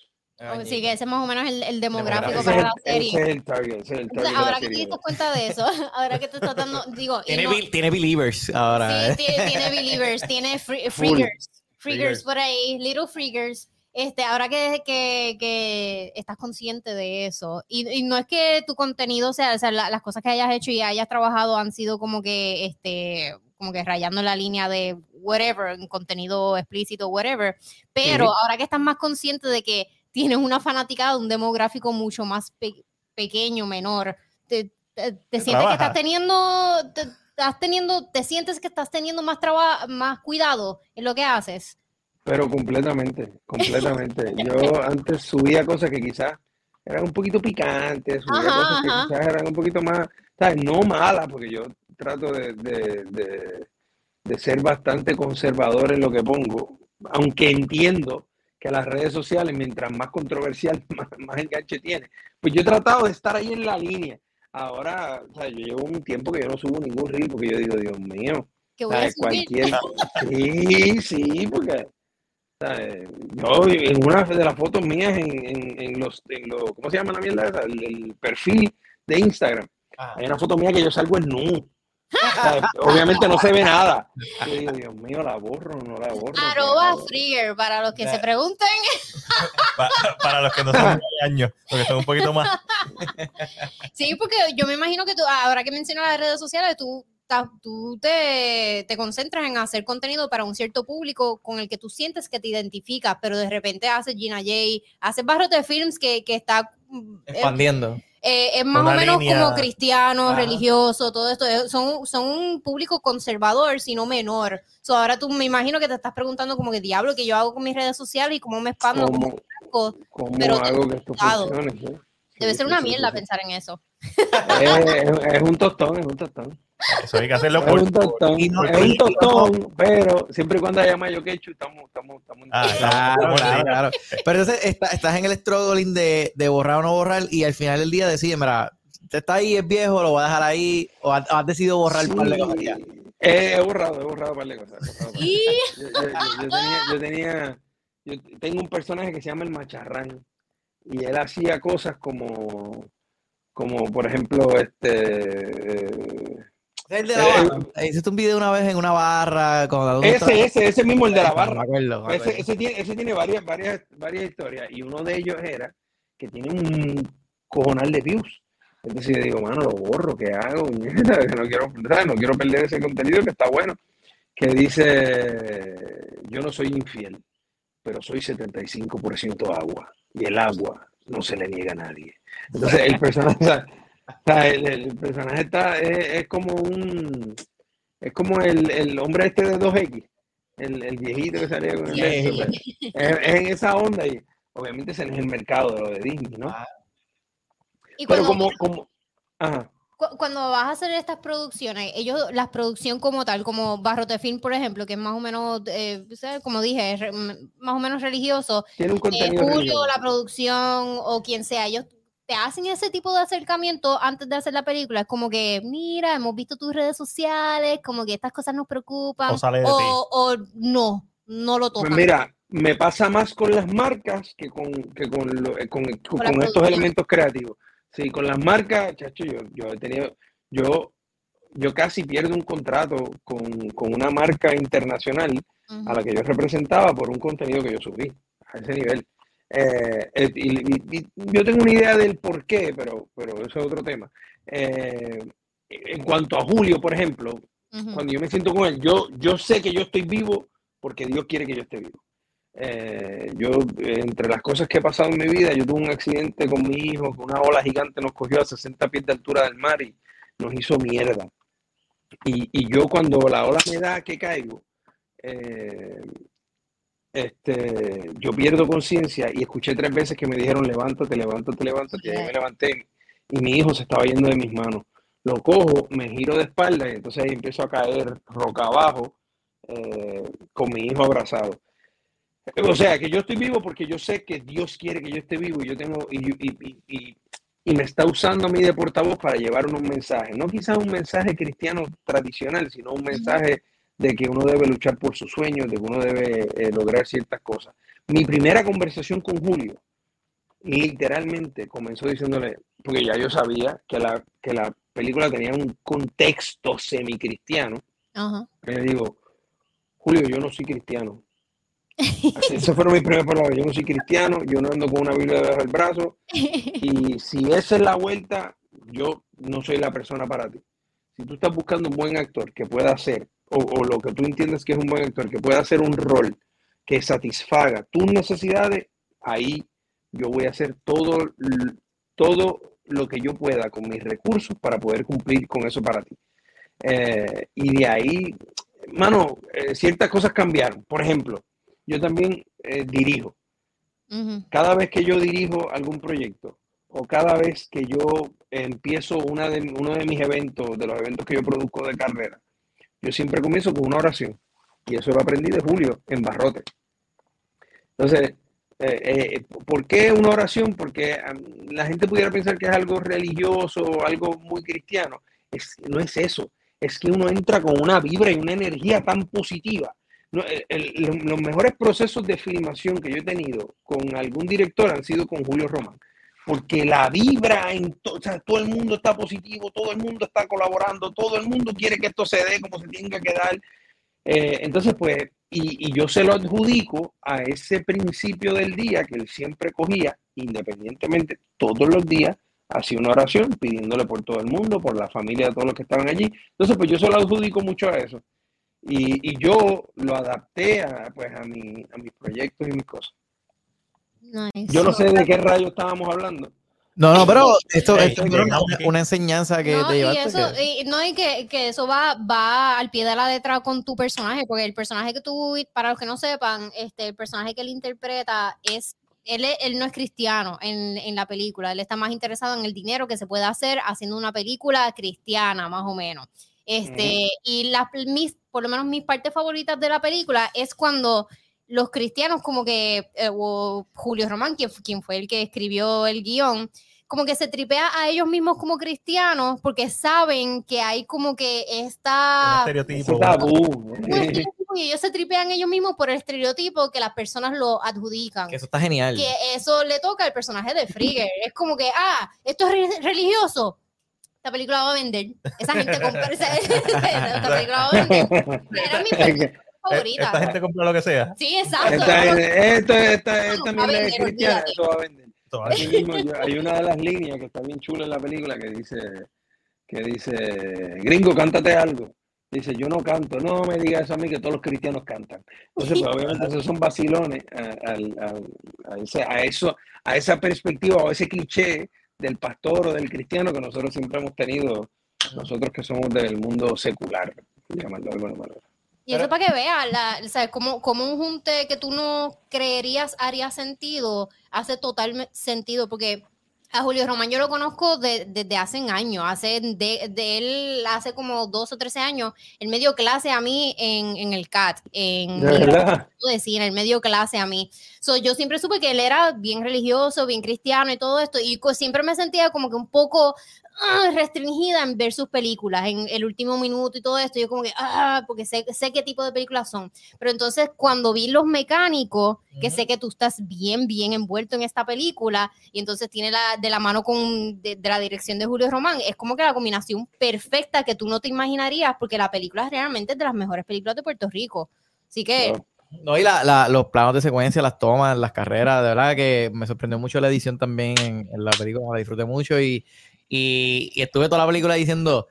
O sí, que ese es más o menos el, el demográfico para la ese serie. es el target, ese es el target ahora que te diste cuenta de eso, ahora que te estás dando, digo, Tiene, no- be- tiene believers ahora. Sí, ¿eh? tiene, tiene believers, tiene free- freakers Freakers. por ahí, little freakers. Este, ahora que, que, que estás consciente de eso, y, y no es que tu contenido sea, o sea, la- las cosas que hayas hecho y hayas trabajado han sido como que, este, como que rayando la línea de whatever, en contenido explícito, whatever, pero Ujú. ahora que estás más consciente de que tienes una fanaticada de un demográfico mucho más pe- pequeño, menor, te, te- te sientes que trabaja. estás teniendo, te, estás teniendo, te sientes que estás teniendo más trabajo, más cuidado en lo que haces. Pero completamente, completamente. Yo antes subía cosas que quizás eran un poquito picantes, subía Ajá, cosas que ajá. quizás eran un poquito más, ¿sabes? No malas, porque yo trato de, de, de- de ser bastante conservador en lo que pongo, aunque entiendo que las redes sociales, mientras más controversial, más, más enganche tiene. Pues yo he tratado de estar ahí en la línea. Ahora, o sea, yo llevo un tiempo que yo no subo ningún reel porque yo digo, Dios mío, Que voy a subir. Cualquier... Sí, sí, porque. Yo en una de las fotos mías en, en, en los, en los, ¿cómo se llama la mierda esa? El, el perfil de Instagram. Ah. Hay una foto mía que yo salgo en nu. Obviamente no se ve nada. Yo digo, Dios mío, la borro, no la borro. Arroba. Frigger, para los que se Eh. pregunten. Pa- para los que no son de años, porque son un poquito más. Sí, porque yo me imagino que tú, ahora que mencionas las redes sociales, tú estás- tú te, te concentras en hacer contenido para un cierto público con el que tú sientes que te identificas, pero de repente haces Gina J, haces Barrote Films que, que está... mm, eh, Expandiendo. eh, es más Una o menos línea- como cristiano, Ajá. religioso, todo esto. eh, Son, son un público conservador, sino menor. So, ahora tú me imagino que te estás preguntando como que diablo que yo hago con mis redes sociales y cómo me expando. ¿Cómo, cómo- cómo pero hago que esto funcione? sí? Debe Sí, ser una sí, mierda pensar en eso. Es, es- es un tostón, es un tostón. Eso hay que hacerlo Es por, un tostón, no- es un tostón, pero siempre y cuando haya mayo quechu, estamos, estamos, estamos. Ah, Claro, Estamos claro, claro. Pero entonces está- estás en el struggling de, de borrar o no borrar y al final del día decides, mira, usted está ahí, es viejo, lo voy a dejar ahí o has, has decidido borrar un par de cosas ya. Sí, He, borrado, he borrado un par de cosas. par de Y yo- yo- yo tenía, yo tenía, yo tengo un personaje que se llama el Macharrán y él hacía cosas como, como por ejemplo, este, eh, El de la Eh, barra. Eh, Hiciste un video una vez en una barra. Estaba- ese, ese, ese mismo el de la Me barra. acuerdo, me acuerdo. Ese, ese tiene, ese tiene varias, varias, varias historias y uno de ellos era que tiene un cojonal de views. Entonces yo digo, mano, lo borro, ¿qué hago? No quiero, no quiero perder ese contenido que está bueno. Que dice, yo no soy infiel, pero soy 75% agua. Y el agua no se le niega a nadie. Entonces el personaje, sea, o sea, el, el personaje está, es, es como un, es como el, el hombre este de 2X, el, el viejito que salía con el pues. es, es en esa onda y obviamente ese no es el mercado de lo de Disney, ¿no? Y Pero como, como, ajá, cu- cuando vas a hacer estas producciones, ellos, la producción como tal, como Barrote Film, por ejemplo, que es más o menos, eh, como dije, es más o menos religioso, tiene un eh, contenido Julio, religioso. la producción o quien sea, ellos te hacen ese tipo de acercamiento antes de hacer la película. Es como que, mira, hemos visto tus redes sociales, como que estas cosas nos preocupan. O sale de ti. o, o no, no lo Pues tocan. mira, me pasa más con las marcas que con, que con, lo- eh, con, con la estos elementos creativos. Sí, con las marcas, chacho, yo, yo he tenido, yo, yo casi pierdo un contrato con, con una marca internacional Ujú. a la que yo representaba por un contenido que yo subí a ese nivel. Eh, eh, y, y- yo tengo una idea del por qué, pero, pero eso es otro tema. Eh, en cuanto a Julio, por ejemplo, Ujú. cuando yo me siento con él, yo, yo sé que yo estoy vivo porque Dios quiere que yo esté vivo. Eh, yo, entre las cosas que he pasado en mi vida, yo tuve un accidente con mi hijo, que una ola gigante nos cogió a 60 pies de altura del mar y nos hizo mierda. Y, y yo cuando la ola me da que caigo, eh, este, yo pierdo conciencia y escuché tres veces que me dijeron levántate, levántate, levántate. Y yo me levanté y mi hijo se estaba yendo de mis manos. Lo cojo, me giro de espalda y entonces ahí empiezo a caer roca abajo eh, con mi hijo abrazado. O sea, que yo estoy vivo porque yo sé que Dios quiere que yo esté vivo y yo tengo y, y- y- y- y me está usando a mí de portavoz para llevar unos mensajes. No quizás un mensaje cristiano tradicional, sino un mensaje de que uno debe luchar por sus sueños, de que uno debe eh, lograr ciertas cosas. Mi primera conversación con Julio literalmente comenzó diciéndole, porque ya yo sabía que la, que la película tenía un contexto semicristiano, Ajá. y le digo, Julio, yo no soy cristiano. Esas fueron mis primeras palabras. Yo no soy cristiano, yo no ando con una Biblia debajo del brazo. Y si esa es la vuelta, yo no soy la persona para ti. Si tú estás buscando un buen actor que pueda hacer, o, o lo que tú entiendes que es un buen actor, que pueda hacer un rol que satisfaga tus necesidades, ahí yo voy a hacer todo, todo lo que yo pueda con mis recursos para poder cumplir con eso para ti. Eh, y de ahí, mano, eh, ciertas cosas cambiaron. Por ejemplo, yo también eh, dirijo. Cada vez que yo dirijo algún proyecto o cada vez que yo empiezo una de, uno de mis eventos, de los eventos que yo produzco de carrera, yo siempre comienzo con una oración. Y eso lo aprendí de Julio en Barrote. Entonces, eh, eh, ¿por qué una oración? Porque la gente pudiera pensar que es algo religioso algo muy cristiano. Es, no es eso. Es que uno entra con una vibra y una energía tan positiva. Los mejores procesos de filmación que yo he tenido con algún director han sido con Julio Román. Porque la vibra, en to- o sea, todo el mundo está positivo, todo el mundo está colaborando, todo el mundo quiere que esto se dé como se tenga que dar. Eh, entonces, pues, y, yo se lo adjudico a ese principio del día que él siempre cogía, independientemente, todos los días, hacía una oración pidiéndole por todo el mundo, por la familia de todos los que estaban allí. Entonces, pues yo se lo adjudico mucho a eso. Y, y yo lo adapté a, pues, a, mi, a mis proyectos y mis cosas. Nice. Yo no sé de qué rayo estábamos hablando. No, no, pero esto, es una, una enseñanza que No, te y llevaste. eso, que- y, no, y que, que eso va, va al pie de la letra con tu personaje, porque el personaje que tú, para los que no sepan, este, el personaje que él interpreta es, él, él no es cristiano en, en la película, él está más interesado en el dinero que se puede hacer haciendo una película cristiana, más o menos. Este, y las, mis, por lo menos mis partes favoritas de la película es cuando los cristianos, como que, eh, o Julio Román, quien, quien fue el que escribió el guion, como que se tripea a ellos mismos como cristianos porque saben que hay como que Un esta... estereotipo. Tabú. y ellos se tripean ellos mismos por el estereotipo que las personas lo adjudican. que eso está genial. Que eso le toca al personaje de Frigger. Es como que, ah, esto es re- religioso. Esta película va a vender. Esa gente compra esa, esta película va a vender. Era mi película favorita. Esta gente compra lo que sea. Sí, exacto. Esta, esto, a es vender, cristiana, va a vender. Esto va- Así mismo, yo- hay una de las líneas que está bien chula en la película que dice, que dice, gringo, cántate algo. Dice, yo no canto, no me digas eso a mí que todos los cristianos cantan. Entonces, pues, obviamente esos son vacilones a, al- a ese- a eso, a esa perspectiva o ese cliché del pastor o del cristiano que nosotros siempre hemos tenido, nosotros que somos del mundo secular, por llamarlo de alguna manera. Y eso para que veas, la, sea, como, como un junte que tú no creerías haría sentido, hace total sentido, porque a Julio Román yo lo conozco de- desde hace años, hace de, de él hace como 12 o 13 años, él me dio clase a mí en, en el CAT, en De verdad. de cine, él me dio clase a mí. So, yo siempre supe que él era bien religioso, bien cristiano y todo esto, y siempre me sentía como que un poco ah, restringida en ver sus películas, en el último minuto y todo esto, yo como que, ah, porque sé, sé qué tipo de películas son. Pero entonces cuando vi Los Mecánicos, que Ujú. sé que tú estás bien, bien envuelto en esta película, y entonces tiene la, de la mano con, de, de la dirección de Julio Román, es como que la combinación perfecta que tú no te imaginarías, porque la película realmente es de las mejores películas de Puerto Rico. Así que... Claro. No, y la, la- los planos de secuencia, las tomas, las carreras, de verdad que me sorprendió mucho la edición también en, en la película, la disfruté mucho y, y, y estuve toda la película diciendo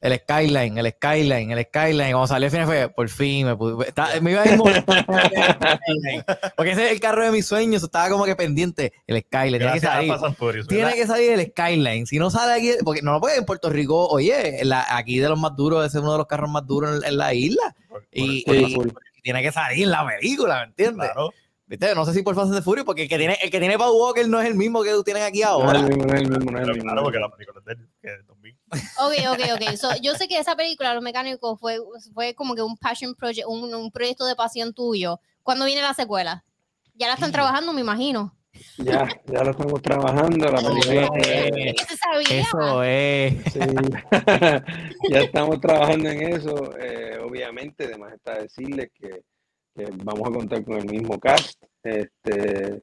el skyline, el skyline, el skyline. Y cuando salió el final fue, por fin, me, pude- me iba a ir. Porque ese es el carro de mis sueños, estaba como que pendiente, el skyline, tiene que salir. El Skyline. Si no sale aquí, porque no lo puede en Puerto Rico, oye, la- aquí de los más duros, ese es uno de los carros más duros en, en la isla. Por- Y, por- y- full. tiene que salir en la película, ¿me entiendes? claro. ¿Viste? No sé si por Fast and the Furious, porque el que tiene, el que tiene Paul Walker no es el mismo que tú tienes aquí No es ahora. el mismo, no es el mismo, no es el mismo. claro, porque la película es del que es 2000. Ok, ok, ok. So, yo sé que esa película, Los Mecánicos, fue, fue como que un passion project, un, un proyecto de pasión tuyo. ¿Cuándo viene la secuela? Ya la están trabajando, me imagino. Ya, ya lo estamos trabajando, la película. Eh. Eso es. Sí. ya estamos trabajando en eso. eh, obviamente, además está decirles que, que vamos a contar con el mismo cast. Este,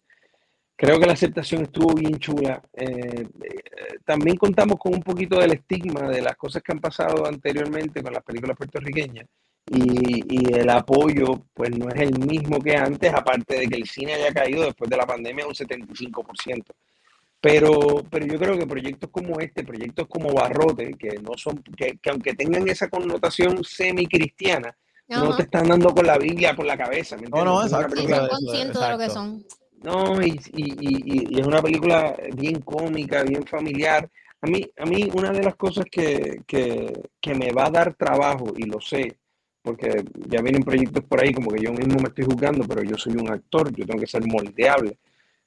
creo que la aceptación estuvo bien chula. Eh, eh, también contamos con un poquito del estigma de las cosas que han pasado anteriormente con las películas puertorriqueñas. Y, y el apoyo, pues no es el mismo que antes, aparte de que el cine haya caído después de la pandemia un 75%. Pero, pero yo creo que proyectos como este, proyectos como Barrote, que no son, que, que aunque tengan esa connotación semi-cristiana, no Ajá. te están dando con la Biblia por la cabeza. ¿me No, no, exacto, Sí, son conscientes de lo que son. no, y, y, y- y es una película bien cómica, bien familiar. A mí, a mí una de las cosas que, que, que me va a dar trabajo, y lo sé, porque ya vienen proyectos por ahí como que yo mismo me estoy juzgando, pero yo soy un actor, yo tengo que ser moldeable,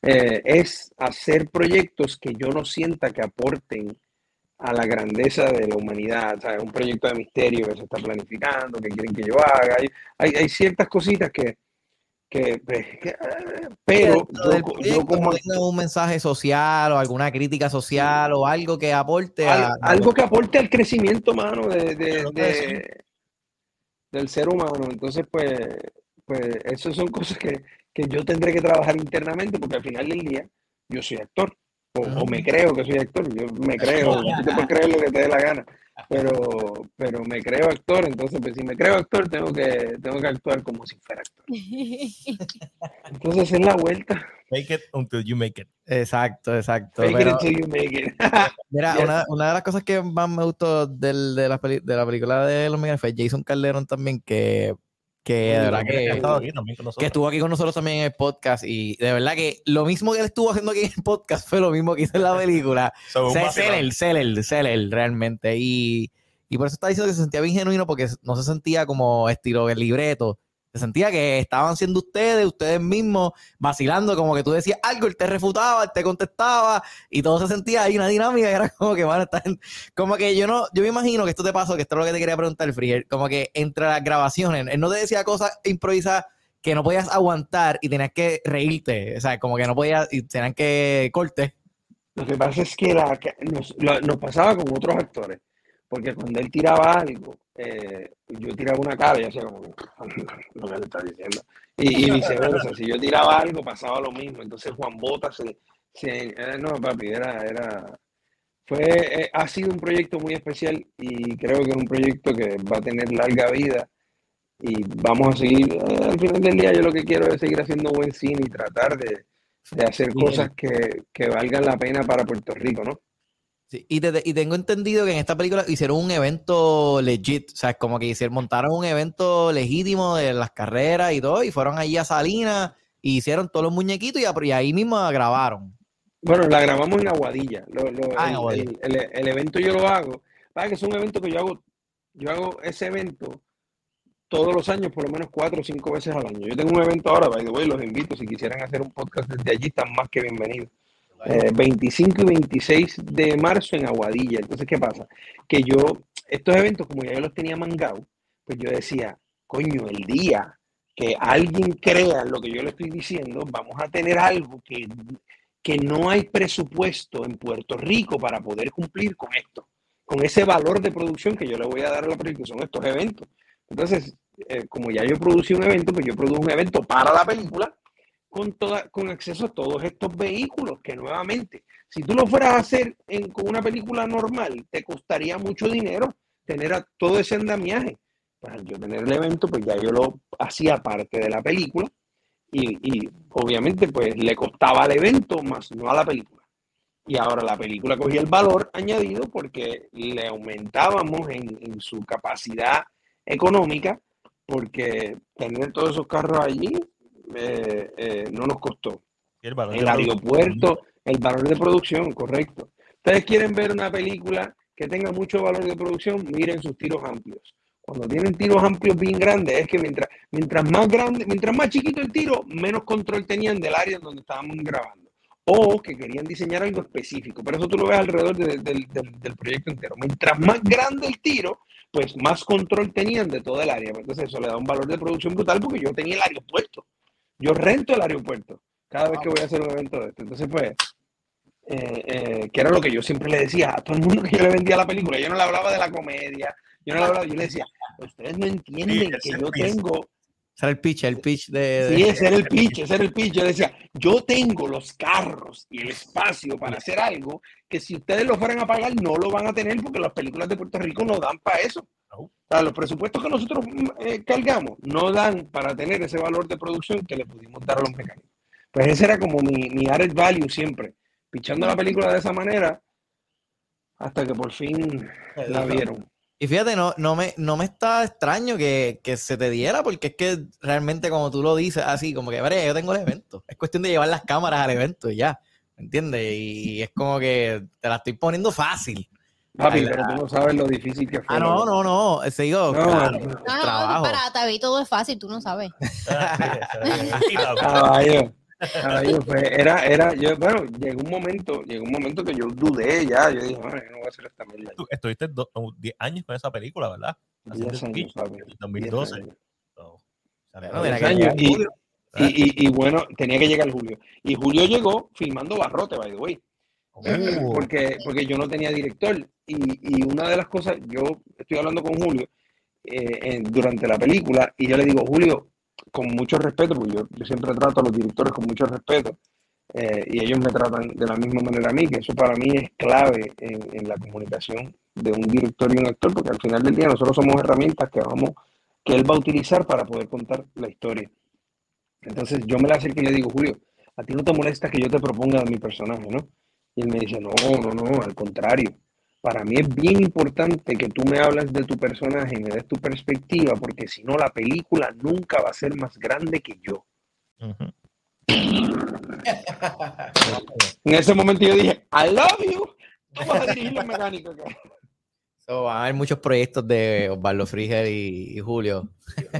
eh, es hacer proyectos que yo no sienta que aporten a la grandeza de la humanidad. O sea, un proyecto de misterio que se está planificando, que quieren que yo haga. Hay, hay, hay ciertas cositas que, que, pues, que, eh, pero yo, como un mensaje social o alguna crítica social o algo que aporte a, algo que aporte al crecimiento, mano, de, del ser humano. Entonces, pues, pues, esas son cosas que, que yo tendré que trabajar internamente, porque al final del día yo soy actor, o, o me creo que soy actor, yo me creo, tú te puedes creer lo que te dé la gana. pero, pero me creo actor, entonces pues si me creo actor tengo que, tengo que actuar como si fuera actor. Entonces es la vuelta. Make it until you make it. Exacto, exacto. Make it until you make it. Mira, Yes. una, una de las cosas que más me gustó del- de, la peli- de la película de Los Miguel fue Jason Calderón también, que, que de verdad Que que, aquí estuvo aquí con nosotros también en el podcast. Y de verdad que lo mismo que él estuvo haciendo aquí en el podcast fue lo mismo que hizo en la película. So. Seller, Seller, Seller, realmente. Y, y por eso está diciendo que se sentía bien genuino porque no se sentía como estilo el libreto. Se sentía que estaban siendo ustedes, ustedes mismos, vacilando, como que tú decías algo, él te refutaba, él te contestaba, y todo se sentía ahí una dinámica que era como que, van a estar, como que yo no, yo me imagino que esto te pasó, que esto es lo que te quería preguntar, Frier, como que entre las grabaciones, él no te decía cosas improvisadas que no podías aguantar y tenías que reírte, o sea, como que no podías, y tenían que corte. Lo que pasa es que, la, nos pasaba con otros actores, porque cuando él tiraba algo, eh, yo tiraba una cara y hacía como lo que él está diciendo. Y, y viceversa, si yo tiraba algo pasaba lo mismo. Entonces Juan Bota se, se- eh, no papi, era, era, fue, eh, ha sido un proyecto muy especial y creo que es un proyecto que va a tener larga vida y vamos a seguir, eh, al final del día yo lo que quiero es seguir haciendo buen cine y tratar de, de hacer Bien. cosas que, que valgan la pena para Puerto Rico, ¿no? Sí, y, te- y tengo entendido que en esta película hicieron un evento legit, o sea, como que hicieron, montaron un evento legítimo de las carreras y todo, y fueron allí a Salinas, y hicieron todos los muñequitos y, a- y ahí mismo grabaron. Bueno, la grabamos en Aguadilla. Lo- lo- Ah, el, Aguadilla. el- el- el evento yo lo hago. Para que es un evento que yo hago, yo hago ese evento todos los años, por lo menos cuatro o cinco veces al año. Yo tengo un evento ahora, by the way, los invito. Si quisieran hacer un podcast desde allí, están más que bienvenidos. Eh, 25 y 26 de marzo en Aguadilla. Entonces, ¿qué pasa? Que yo, estos eventos, como ya yo los tenía mangado, pues yo decía, coño, el día que alguien crea lo que yo le estoy diciendo, vamos a tener algo que, que no hay presupuesto en Puerto Rico para poder cumplir con esto, con ese valor de producción que yo le voy a dar a la película, son estos eventos. Entonces, eh, como ya yo producí un evento, pues yo produjo un evento para la película con, toda, con acceso a todos estos vehículos que nuevamente, si tú lo fueras a hacer en, con una película normal, te costaría mucho dinero tener a todo ese andamiaje. Al yo tener el evento, pues ya yo lo hacía parte de la película y, y obviamente pues le costaba al evento más no a la película. Y ahora la película cogía el valor añadido porque le aumentábamos en, en su capacidad económica porque tener todos esos carros allí eh, eh, no nos costó. El valor de El producción. aeropuerto, el valor de producción, correcto. Ustedes quieren ver una película que tenga mucho valor de producción, miren sus tiros amplios. Cuando tienen tiros amplios bien grandes, es que mientras, mientras más grande, mientras más chiquito el tiro, menos control tenían del área en donde estábamos grabando. O que querían diseñar algo específico. Pero eso tú lo ves alrededor de- del- proyecto entero. Mientras más grande el tiro, pues más control tenían de todo el área. Entonces eso le da un valor de producción brutal porque yo tenía el aeropuerto. Yo rento el aeropuerto cada vez que voy a hacer un evento de esto. Entonces, pues, eh, eh, que era lo que yo siempre le decía a todo el mundo que yo le vendía la película. Yo no le hablaba de la comedia, yo no le hablaba, yo le decía, ustedes no entienden Sí, que yo pitch. tengo, Ese era el pitch, el pitch de... de- sí, ese era el pitch, ese era el pitch. Yo decía, yo tengo los carros y el espacio para hacer algo que si ustedes lo fueran a pagar no lo van a tener porque las películas de Puerto Rico no dan para eso. No. O sea, los presupuestos que nosotros mm, eh, cargamos no dan para tener ese valor de producción que le pudimos dar a los mecánicos. Pues ese era como mi, mi added value siempre, pichando la película de esa manera hasta que por fin la vieron. Y fíjate, no, no, me, no me está extraño que, que se te diera, porque es que realmente como tú lo dices, así como que, "Mire, yo tengo el evento. Es cuestión de llevar las cámaras al evento y ya, ¿me entiendes? Y es como que te la estoy poniendo fácil. Papi, Ay, pero tú no sabes lo difícil que fue. Ah, no, no, no, ese digo, No, claro, no. No, no, trabajo. para Tavi todo es fácil, tú no sabes. Caballo, caballo, fue- era, era, yo, bueno, llegó un momento, llegó un momento que yo dudé ya, yo dije, "Ay, yo no voy a hacer esta mierda. Tú estuviste do- como 10 años con esa película, ¿verdad? Haciendo 10 años, papi. en 10 2012. años. Bueno, mira y-. Y, y, y bueno, tenía que llegar Julio. Y Julio llegó filmando Barrote, by the way. Oh. porque, porque yo no tenía director. Y, y una de las cosas, yo estoy hablando con Julio eh, en- durante la película y yo le digo, Julio, con mucho respeto, porque yo, yo siempre trato a los directores con mucho respeto, eh, y ellos me tratan de la misma manera a mí, que eso para mí es clave en, en la comunicación de un director y un actor, porque al final del día nosotros somos herramientas que vamos, que él va a utilizar para poder contar la historia. Entonces yo me la acerco y le digo, Julio, a ti no te molesta que yo te proponga mi personaje, ¿no? Y él me dice, no, no, no, al contrario. Para mí es bien importante que tú me hables de tu personaje y me des tu perspectiva, porque si no, la película nunca va a ser más grande que yo. En ese momento yo dije, I love you. Tú vas a dirigir los mecánicos. So, van a haber muchos proyectos de Osvaldo Friger y, y Julio.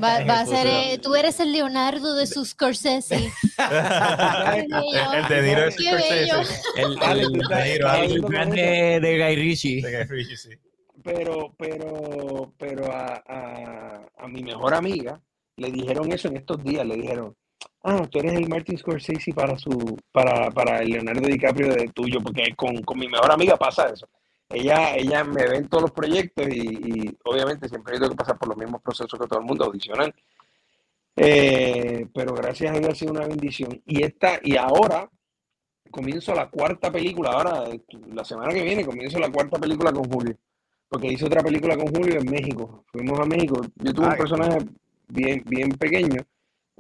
Va, a ser, eh, tú eres el Leonardo de sus Scorsese. el, el de Niro de. Scorsese. El, de, de Guy Ritchie. De Guy Ritchie, sí. Pero, pero, pero a, a, a mi mejor amiga le dijeron eso en estos días. Le dijeron, ah, tú eres el Martin Scorsese para su, para, para el Leonardo DiCaprio de tuyo, porque con, con mi mejor amiga pasa eso. Ella, ella me ve en todos los proyectos y, y obviamente siempre tengo que pasar por los mismos procesos que todo el mundo, audicionar. Eh, pero gracias a Dios ha sido una bendición. Y esta, y ahora comienzo la cuarta película, ahora la semana que viene comienzo la cuarta película con Julio. Porque hice otra película con Julio en México. Fuimos a México. Yo tuve Ah, un personaje bien, bien pequeño.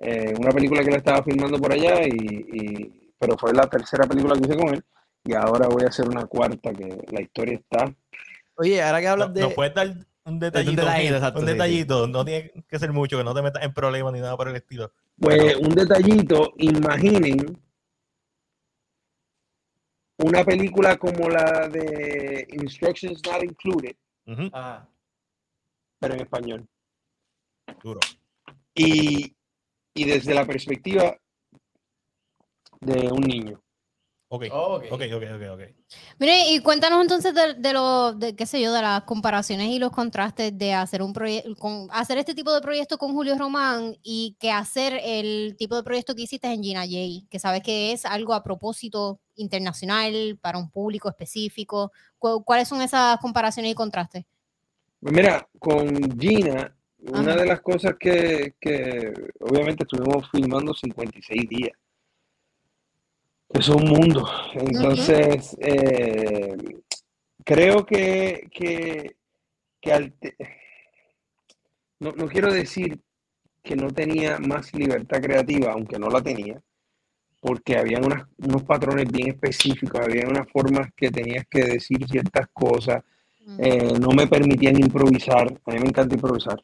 eh, una película que él estaba filmando por allá, y, y- pero fue la tercera película que hice con él. Y ahora voy a hacer una cuarta que la historia está. Oye, ahora que No, hablas de. ¿Nos puedes dar un detallito? detallito, un exacto, sí, sí. detallito. No tiene que ser mucho, que no te metas en problemas ni nada por el estilo. Pues un detallito, imaginen una película como la de Instructions Not Included, Ajá. pero en español. Duro. Y, y desde la perspectiva de un niño. Ok. Oh, ok. Ok, ok, ok, ok. Mire, y cuéntanos entonces de, de lo, de, qué sé yo, de las comparaciones y los contrastes de hacer un proyecto, con hacer este tipo de proyecto con Julio Román y que hacer el tipo de proyecto que hiciste en Gina J, que sabes que es algo a propósito internacional, para un público específico. ¿Cu- ¿Cuáles son esas comparaciones y contrastes? Pues mira, con Gina, una Ajá. de las cosas que, que obviamente estuvimos filmando 56 días. Eso es un mundo. Entonces, eh, creo que, que, que al te- no, no quiero decir que no tenía más libertad creativa, aunque no la tenía, porque había unos patrones bien específicos, había unas formas que tenías que decir ciertas cosas, eh, no me permitían improvisar. A mí me encanta improvisar.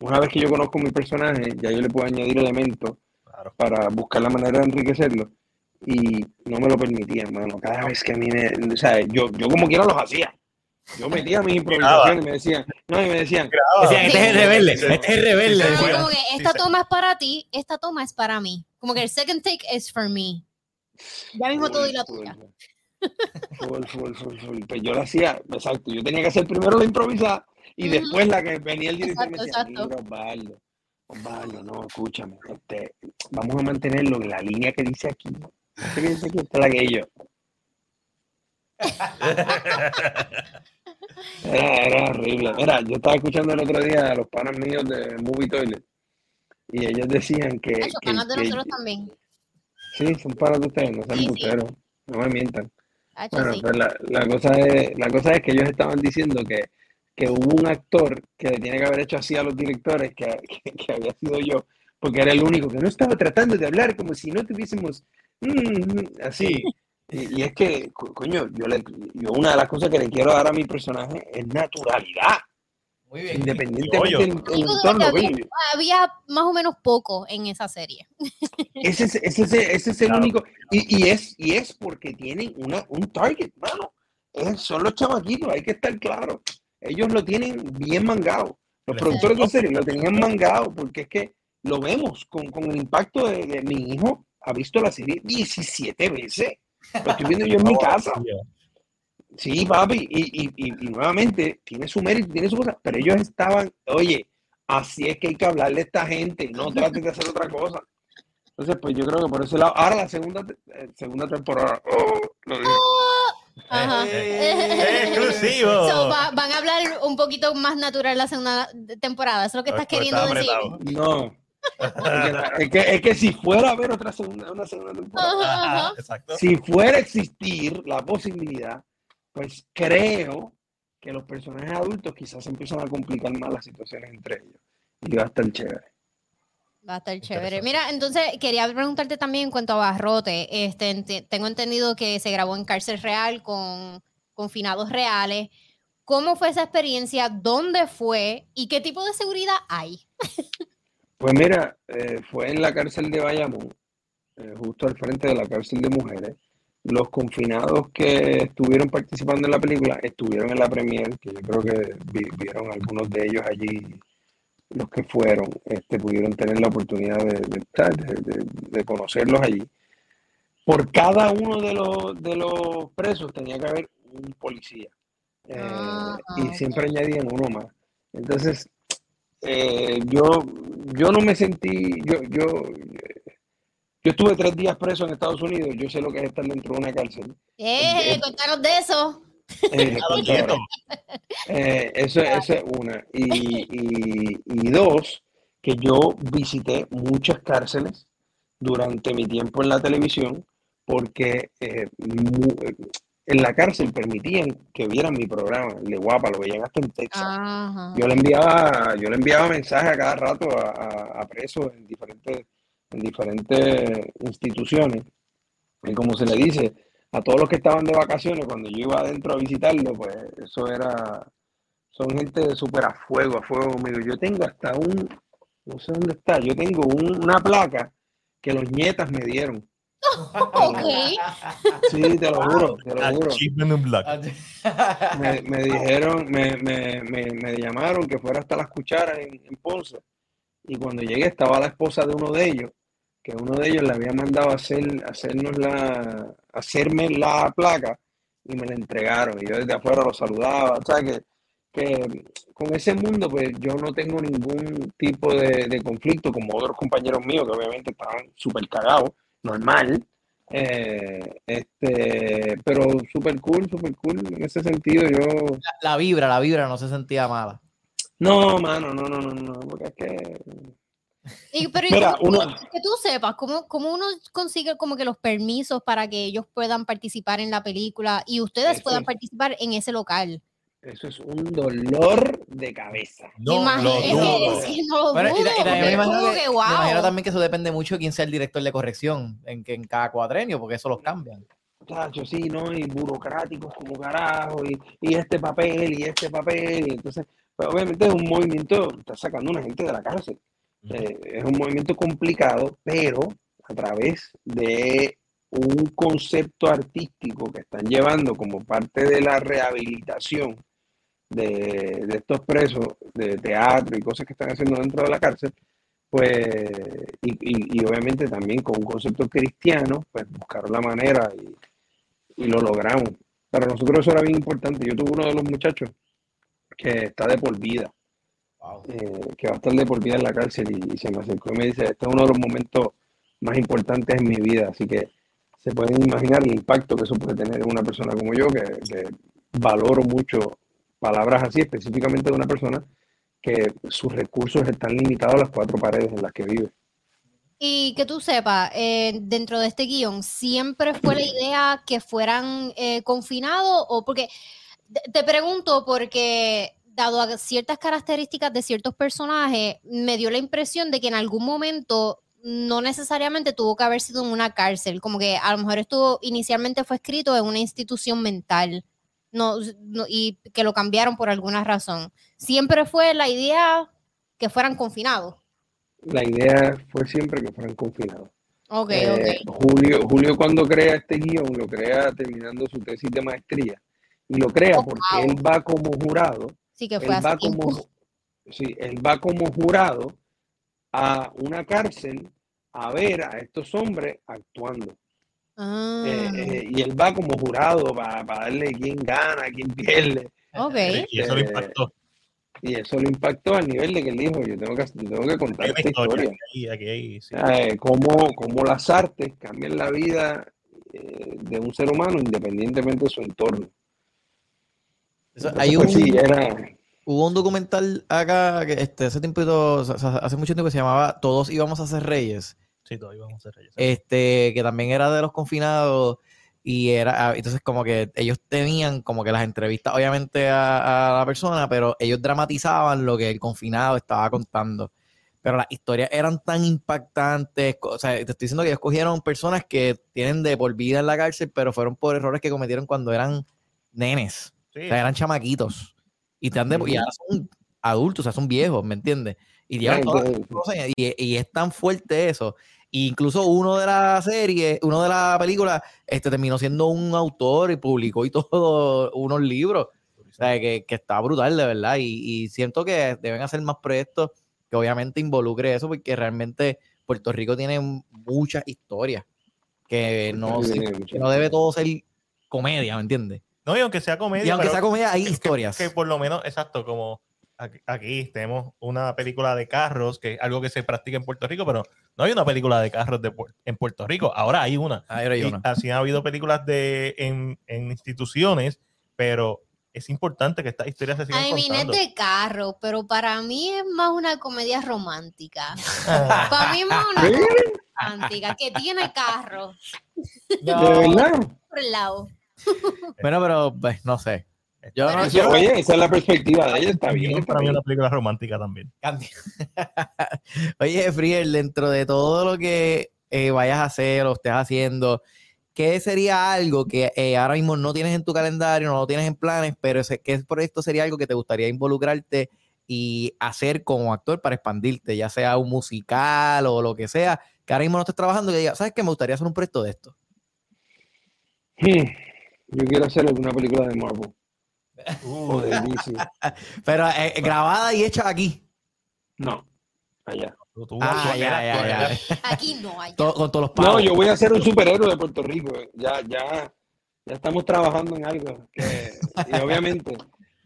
Una vez que yo conozco mi personaje, ya yo le puedo añadir elementos Claro. para buscar la manera de enriquecerlo. Y no me lo permitían, mano. Cada vez que a mí me. O sea, yo, yo como quiera los hacía. Yo metía mis improvisaciones y me decían. No, y me decían. Decían, este es el rebelde, este es el rebelde. Ah, como que esta toma es para ti, esta toma es para mí. Como que el second take is for me. Ya mismo todo y la tuya. Full, full, full, full. Pues yo lo hacía, exacto. Yo tenía que hacer primero la improvisada y después la que venía el director y me Exacto, decía, exacto. mira, Osvaldo, Osvaldo, no, escúchame, este, vamos a mantenerlo en la línea que dice aquí. ¿Qué dice aquí? Esta es la que yo. Era, era horrible. Mira, yo estaba escuchando el otro día a los panas míos de Movie Toilet y ellos decían que, que- panas de que- nosotros también. sí, son panas de ustedes, no sean Sí, no me mientan. Bueno, sí. pues la, la cosa es, la cosa es que ellos estaban diciendo que, que hubo un actor que le tiene que haber hecho así a los directores, que, que- que había sido yo, porque era el único que no estaba tratando de hablar como si no tuviésemos mm, así. Y, y es que, co- coño, yo, le, yo una de las cosas que le quiero dar a mi personaje es naturalidad, Muy bien. independientemente del entorno. coño. Había más o menos poco en esa serie. Ese es, ese es, ese es el Claro. único. Y, y es, y es porque tienen una, un target, mano. Es- son los chamaquitos, hay que estar claro. Ellos lo tienen bien mangado. Los productores de funcionó. serie lo tenían mangado porque es que lo vemos con, con el impacto de, de mi hijo. Ha visto la serie 17 veces. Lo estoy viendo yo en mi casa. Sí, papi. Y, y, y, y nuevamente, tiene su mérito, tiene su cosa. Pero ellos estaban, oye, así es que hay que hablarle a esta gente. No trates de hacer otra cosa. Entonces, pues yo creo que por ese lado. Ahora la segunda, eh, segunda temporada. oh, lo dije. Ajá. Eh, exclusivo. So, va- van a hablar un poquito más natural la segunda temporada. Eso es lo que estás Pues queriendo está decir. apretado. No, Es que, es que si fuera a haber otra segunda, una segunda temporada, Ajá. Exacto. si fuera a existir la posibilidad, pues creo que los personajes adultos quizás empiezan a complicar más las situaciones entre ellos. Y va a estar chévere. Va a estar chévere. Mira, entonces quería preguntarte también en cuanto a Barrote. Este, enti- tengo entendido que se grabó en cárcel real con confinados reales. ¿Cómo fue esa experiencia? ¿Dónde fue? ¿Y qué tipo de seguridad hay? Pues mira, eh, fue en la cárcel de Bayamón, eh, justo al frente de la cárcel de mujeres. Los confinados que estuvieron participando en la película estuvieron en la premier, que yo creo que vi- vieron algunos de ellos allí, los que fueron, este, pudieron tener la oportunidad de, de, estar, de- conocerlos allí. Por cada uno de los, de los presos tenía que haber un policía. Eh, Ah, y siempre añadían uno más. Entonces, eh, yo, yo no me sentí, yo, yo, yo estuve tres días preso en Estados Unidos, yo sé lo que es estar dentro de una cárcel. ¡Eh! Contanos de eso. Eh, eh, eso, eso es una. Y, y- y dos, que yo visité muchas cárceles durante mi tiempo en la televisión, porque eh, mu- en la cárcel permitían que vieran mi programa, el de Guapa, lo veían hasta en Texas. Ajá. Yo le enviaba, yo le enviaba mensajes a cada rato a, a- a presos en diferentes, en diferentes instituciones. Y como se le dice, a todos los que estaban de vacaciones, cuando yo iba adentro a visitarlo, pues eso era, son gente súper a fuego, a fuego conmigo. Yo tengo hasta un, no sé dónde está, yo tengo un- una placa que los nietas me dieron. Ok. Sí, te lo juro, te lo juro. Me, me dijeron, me, me, me, me llamaron que fuera hasta las cucharas en, en Ponce. Y cuando llegué estaba la esposa de uno de ellos, que uno de ellos le había mandado a hacer, hacernos la, hacerme la placa y me la entregaron. Y yo desde afuera lo saludaba. O sea que, que con ese mundo, pues yo no tengo ningún tipo de, de conflicto como otros compañeros míos que obviamente estaban súper cagados, normal. Eh, este, pero súper cool, súper cool. En ese sentido, yo. La vibra, la vibra no se sentía mala. No, mano, no, no, no, no, porque es que. Y, pero Mira, uno- que tú sepas, ¿cómo, ¿cómo uno consigue como que los permisos para que ellos puedan participar en la película y ustedes Eso puedan participar en ese local? Eso es un dolor de cabeza. No Imagi- lo es que- dudo. es que no lo Bueno, y, dudo, ta- y también porque me es imagino, que, me imagino también que eso depende mucho de quién sea el director de corrección en, que en cada cuadrenio, porque eso los cambian. Chacho, sí, ¿no? Y burocráticos como carajo, y, y este papel, y este papel, y entonces, pues, obviamente es un movimiento, está sacando una gente de la cárcel. Eh, es un movimiento complicado, pero a través de un concepto artístico que están llevando como parte de la rehabilitación de, de estos presos de teatro y cosas que están haciendo dentro de la cárcel, pues, y, y- y obviamente también con un concepto cristiano, pues buscaron la manera y, y lo logramos. Para nosotros eso era bien importante. Yo tuve uno de los muchachos que está de por vida eh, que va a estar de por vida en la cárcel y, y se me acercó y me dice, este es uno de los momentos más importantes en mi vida, así que se pueden imaginar el impacto que eso puede tener en una persona como yo, que, que valoro mucho palabras así, específicamente de una persona que sus recursos están limitados a las cuatro paredes en las que vive. Y que tú sepas, eh, dentro de este guion, ¿siempre fue la idea que fueran eh, confinados? O porque te, pregunto, porque dado a ciertas características de ciertos personajes, me dio la impresión de que en algún momento no necesariamente tuvo que haber sido en una cárcel, como que a lo mejor estuvo, inicialmente fue escrito en una institución mental. No, no- y que lo cambiaron por alguna razón. Siempre fue la idea que fueran confinados. La idea fue siempre que fueran confinados. Eh, ok. Julio, Julio cuando crea este guion, lo crea terminando su tesis de maestría, y lo crea Oh, porque wow. él va como jurado Sí que él fue hace va tiempo. como, sí, él va como jurado a una cárcel a ver a estos hombres actuando. Ah, Eh, eh, y él va como jurado para, darle quién gana, quién pierde. Y eso lo Eh, impactó. Y eso lo impactó al nivel de que él dijo, yo tengo que, tengo que contar esta historia. historia. Aquí, aquí, ahí, sí. Eh, cómo, cómo las artes cambian la vida eh, de un ser humano independientemente de su entorno. Eso- Entonces, hay pues, un, sí, era, Hubo un documental acá que este, hace tiempito, o sea, hace mucho tiempo que se llamaba Todos íbamos a ser reyes. Sí, todavía vamos a ser reyes. Este, que también era de los confinados. Y era, ah, entonces como que ellos tenían como que las entrevistas, obviamente, a, a la persona, pero ellos dramatizaban lo que el confinado estaba contando. Pero las historias eran tan impactantes. O sea, te estoy diciendo que ellos cogieron personas que tienen de por vida en la cárcel, pero fueron por errores que cometieron cuando eran nenes. Sí, O sea, eran chamaquitos. Y, te han de- y ahora son adultos, o sea, son viejos, ¿me entiendes? Y, llevan todas las cosas, y, y es tan fuerte eso. Y incluso uno de la serie, uno de la película, este, terminó siendo un autor y publicó y todo unos libros. O sea, que, que está brutal, de verdad. Y, y siento que deben hacer más proyectos que obviamente involucre eso, porque realmente Puerto Rico tiene muchas historias que no, Sí, que no debe todo ser comedia, ¿me entiendes? No, y aunque sea comedia. Y aunque pero sea comedia, hay que- que- historias. Que, por lo menos, exacto, como aquí, tenemos una película de carros, que es algo que se practica en Puerto Rico, pero no hay una película de carros de en Puerto Rico. Ahora hay una. Ahí era Y yo, ¿no? así ha habido películas de, en, en instituciones, pero es importante que estas historias se sigan Ay, es contando. de carro, pero para mí es más una comedia romántica. Ah, Para mí es más una comedia romántica que tiene carro ¿De verdad? por el lado. Bueno, pero pues, no sé. Yo no oye, esa es la perspectiva de ella, está bien. Está para mí bien. una película romántica también. Oye, Friel, dentro de todo lo que eh, vayas a hacer o estés haciendo, ¿qué sería algo que eh, ahora mismo no tienes en tu calendario, no lo tienes en planes, pero ese, qué proyecto sería algo que te gustaría involucrarte y hacer como actor para expandirte, ya sea un musical o lo que sea, que ahora mismo no estés trabajando y digas, ¿sabes qué? Me gustaría hacer un proyecto de esto. Hmm. Yo quiero hacer alguna película de Marvel Uh. Pero eh, grabada y hecha aquí. No, allá. Ah, tú- ya, ya, tú- ya. Aquí no hay. To- con todos los pagos. No, yo voy a ser un superhéroe de Puerto Rico. Ya, ya, ya estamos trabajando en algo. que- y obviamente,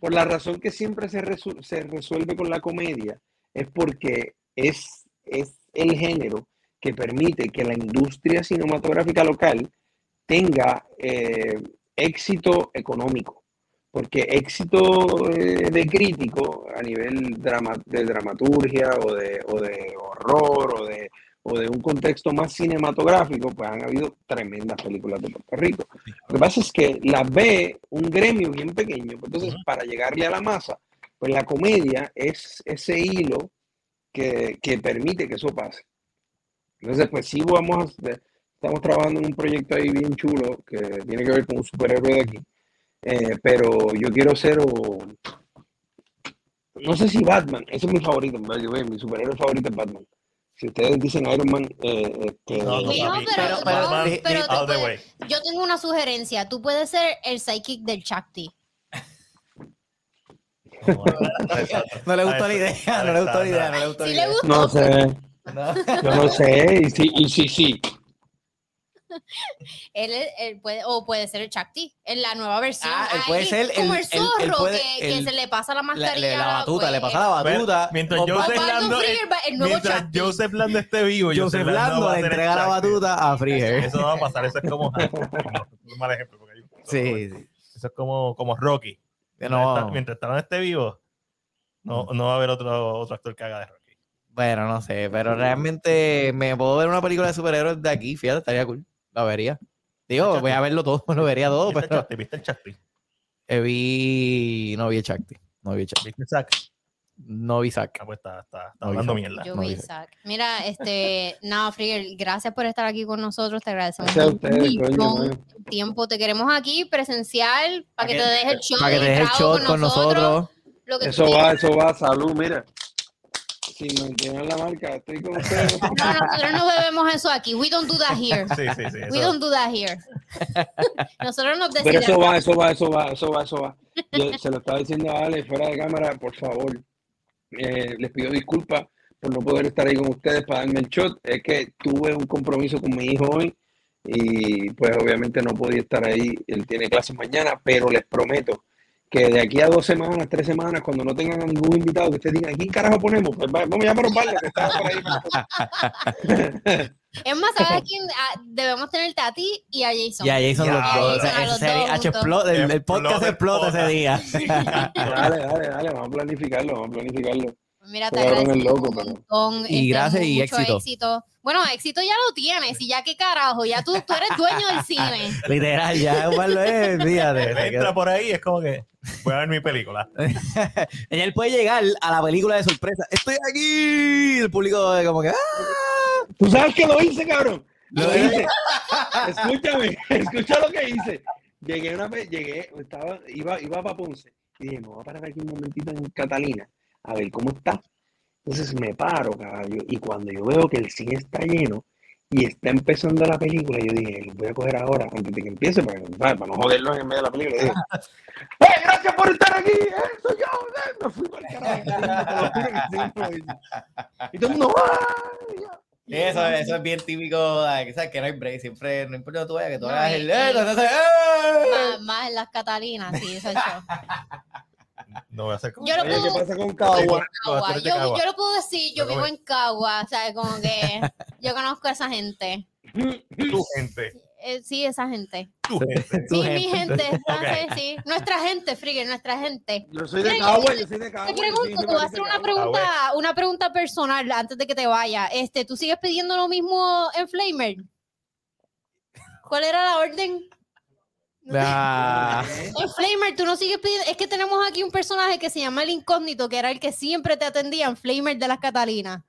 por la razón que siempre se, resu- se resuelve con la comedia, es porque es, es el género que permite que la industria cinematográfica local tenga eh, éxito económico. Porque éxito eh, de crítico a nivel drama, de dramaturgia o de, o de horror o de o de un contexto más cinematográfico, pues han habido tremendas películas de Puerto Rico. Lo que pasa es que las ve un gremio bien pequeño, pues entonces para llegarle a la masa, pues la comedia es ese hilo que, que permite que eso pase. Entonces, pues sí vamos a, estamos trabajando en un proyecto ahí bien chulo que tiene que ver con un superhéroe de aquí, Eh, pero yo quiero ser o, no sé si Batman, ese es mi favorito, by the way, mi superhéroe favorito es Batman. Si ustedes dicen Iron Man, eh, este, No, no, Mijo, papi. pero- pero- Batman, pero- pero tú all the puedes- way. Yo tengo una sugerencia. Tú puedes ser el psychic del Chakti. No, No le gustó la idea, no le gustó la idea, no le gustó la idea. no sé, No. yo no sé, y sí, y sí, sí. Él, es- él puede, o puede ser el Chakti en la nueva versión. Ah, él puede Ahí, ser como el- el el- zorro puede- que, se le pasa la La, mascarilla. la batuta, pues, le pasa la batuta. Mientras O- Joseph Lando, mientras. Joseph Lando esté vivo, Joseph Lando va a le entrega la batuta a Freezer. Eso no va a pasar, eso es como un mal ejemplo. porque hay un- Sí, sí. Eso es como, como Rocky. Mientras, No, está- mientras Stallone esté vivo, no, no va a haber otro, otro actor que haga de Rocky. bueno, no sé, pero realmente me puedo ver una película de superhéroes de aquí, fíjate, estaría cool. La vería. Digo, voy a verlo todo, lo vería todo, ¿Viste el pero Chakti? ¿Viste el Chakti? eh, vi, no vi el Chakti, no vi el Chakti, ¿Viste el Zack? no vi Zack. Ah, pues está, está, está No, hablando mierda. Yo No vi. Isaac. Mira, este, nada, Frigger, gracias por estar aquí con nosotros. Te agradecemos Gracias tu tiempo. Te queremos aquí presencial para que, que- te dejes el show. Para que te dejes el shot con nosotros. Lo que tú Eso va, eso va, salud, mira. Si mantienen la marca, estoy con ustedes. No, nosotros no bebemos eso aquí. We don't do that here. Sí, sí, sí. We eso- don't do that here. Nosotros nos Pero eso va, eso va, eso va, eso va, eso va. Yo se lo estaba diciendo a Ale fuera de cámara, por favor. Eh, les pido disculpas por no poder estar ahí con ustedes para darme el shot. Es que tuve un compromiso con mi hijo hoy y pues obviamente no podía estar ahí. Él tiene clases mañana, pero les prometo que de aquí a dos semanas, tres semanas, cuando no tengan a ningún invitado que ustedes digan, ¿a quién carajo ponemos? Pues va- vamos a llamar a un par que está por ahí. Es más, ¿sabes a quién? Ah, debemos tenerte a ti y a Jason. Ya, Jason Ya, los dos. Jason a Ese los sería- dos H, explota- el, el podcast Explota, explota ese día. Dale, dale, dale, vamos a planificarlo, vamos a planificarlo. Mira, te Jugaron el agradecemos loco, un pero- montón. este, Y gracias y éxito. Bueno, éxito ya lo tienes. Y ya qué carajo, ya tú, tú eres dueño del cine. Literal, ya Osvaldo es, fíjate. Entra por ahí, es como que voy a ver mi película. Y él puede llegar a la película de sorpresa. Estoy aquí. El público como que. ¡ah! ¿Tú sabes que lo hice, cabrón? Lo Lo hice. Escúchame, escucha lo que hice. Llegué una vez, llegué, estaba, iba, iba para Ponce y dije, me voy a parar aquí un momentito en Catalina a ver cómo está. Entonces me paro, caballo, y cuando yo veo que el cine está lleno y está empezando la película, yo dije, lo voy a coger ahora antes de que empiece para, para no joderlos en medio de la película. Dije, ¡Eh, gracias por estar aquí! ¡Eh, soy yo! ¡Eh! Me fui para el carajo. Y todo el mundo, ¡ah! Y yo, Eso, eso es bien típico, que sabes que no hay break, siempre, no importa tú vayas, que tú hagas el... ¡eh! Más, más en las Catalinas, sí, eso es show. No voy a hacer. Yo lo Oye, ¿qué puedo, pasa con Cagua? Yo, yo lo puedo decir, yo Pero vivo en Cagua, o sea, como que yo conozco a esa gente. Tu gente. Eh, sí, esa gente. Tu gente. Tu Sí, mi gente. sí. Nuestra gente, Frigger, nuestra gente. Yo soy de Cagua, yo soy de Cagua. Te pregunto, te voy a hacer una pregunta, una pregunta personal antes de que te vaya. Este, ¿tú sigues pidiendo lo mismo en Flamer? ¿Cuál era la orden? Ah, En Flamer, tú no sigues pidiendo. Es que tenemos aquí un personaje que se llama el Incógnito, que era el que siempre te atendía en Flamer de las Catalinas.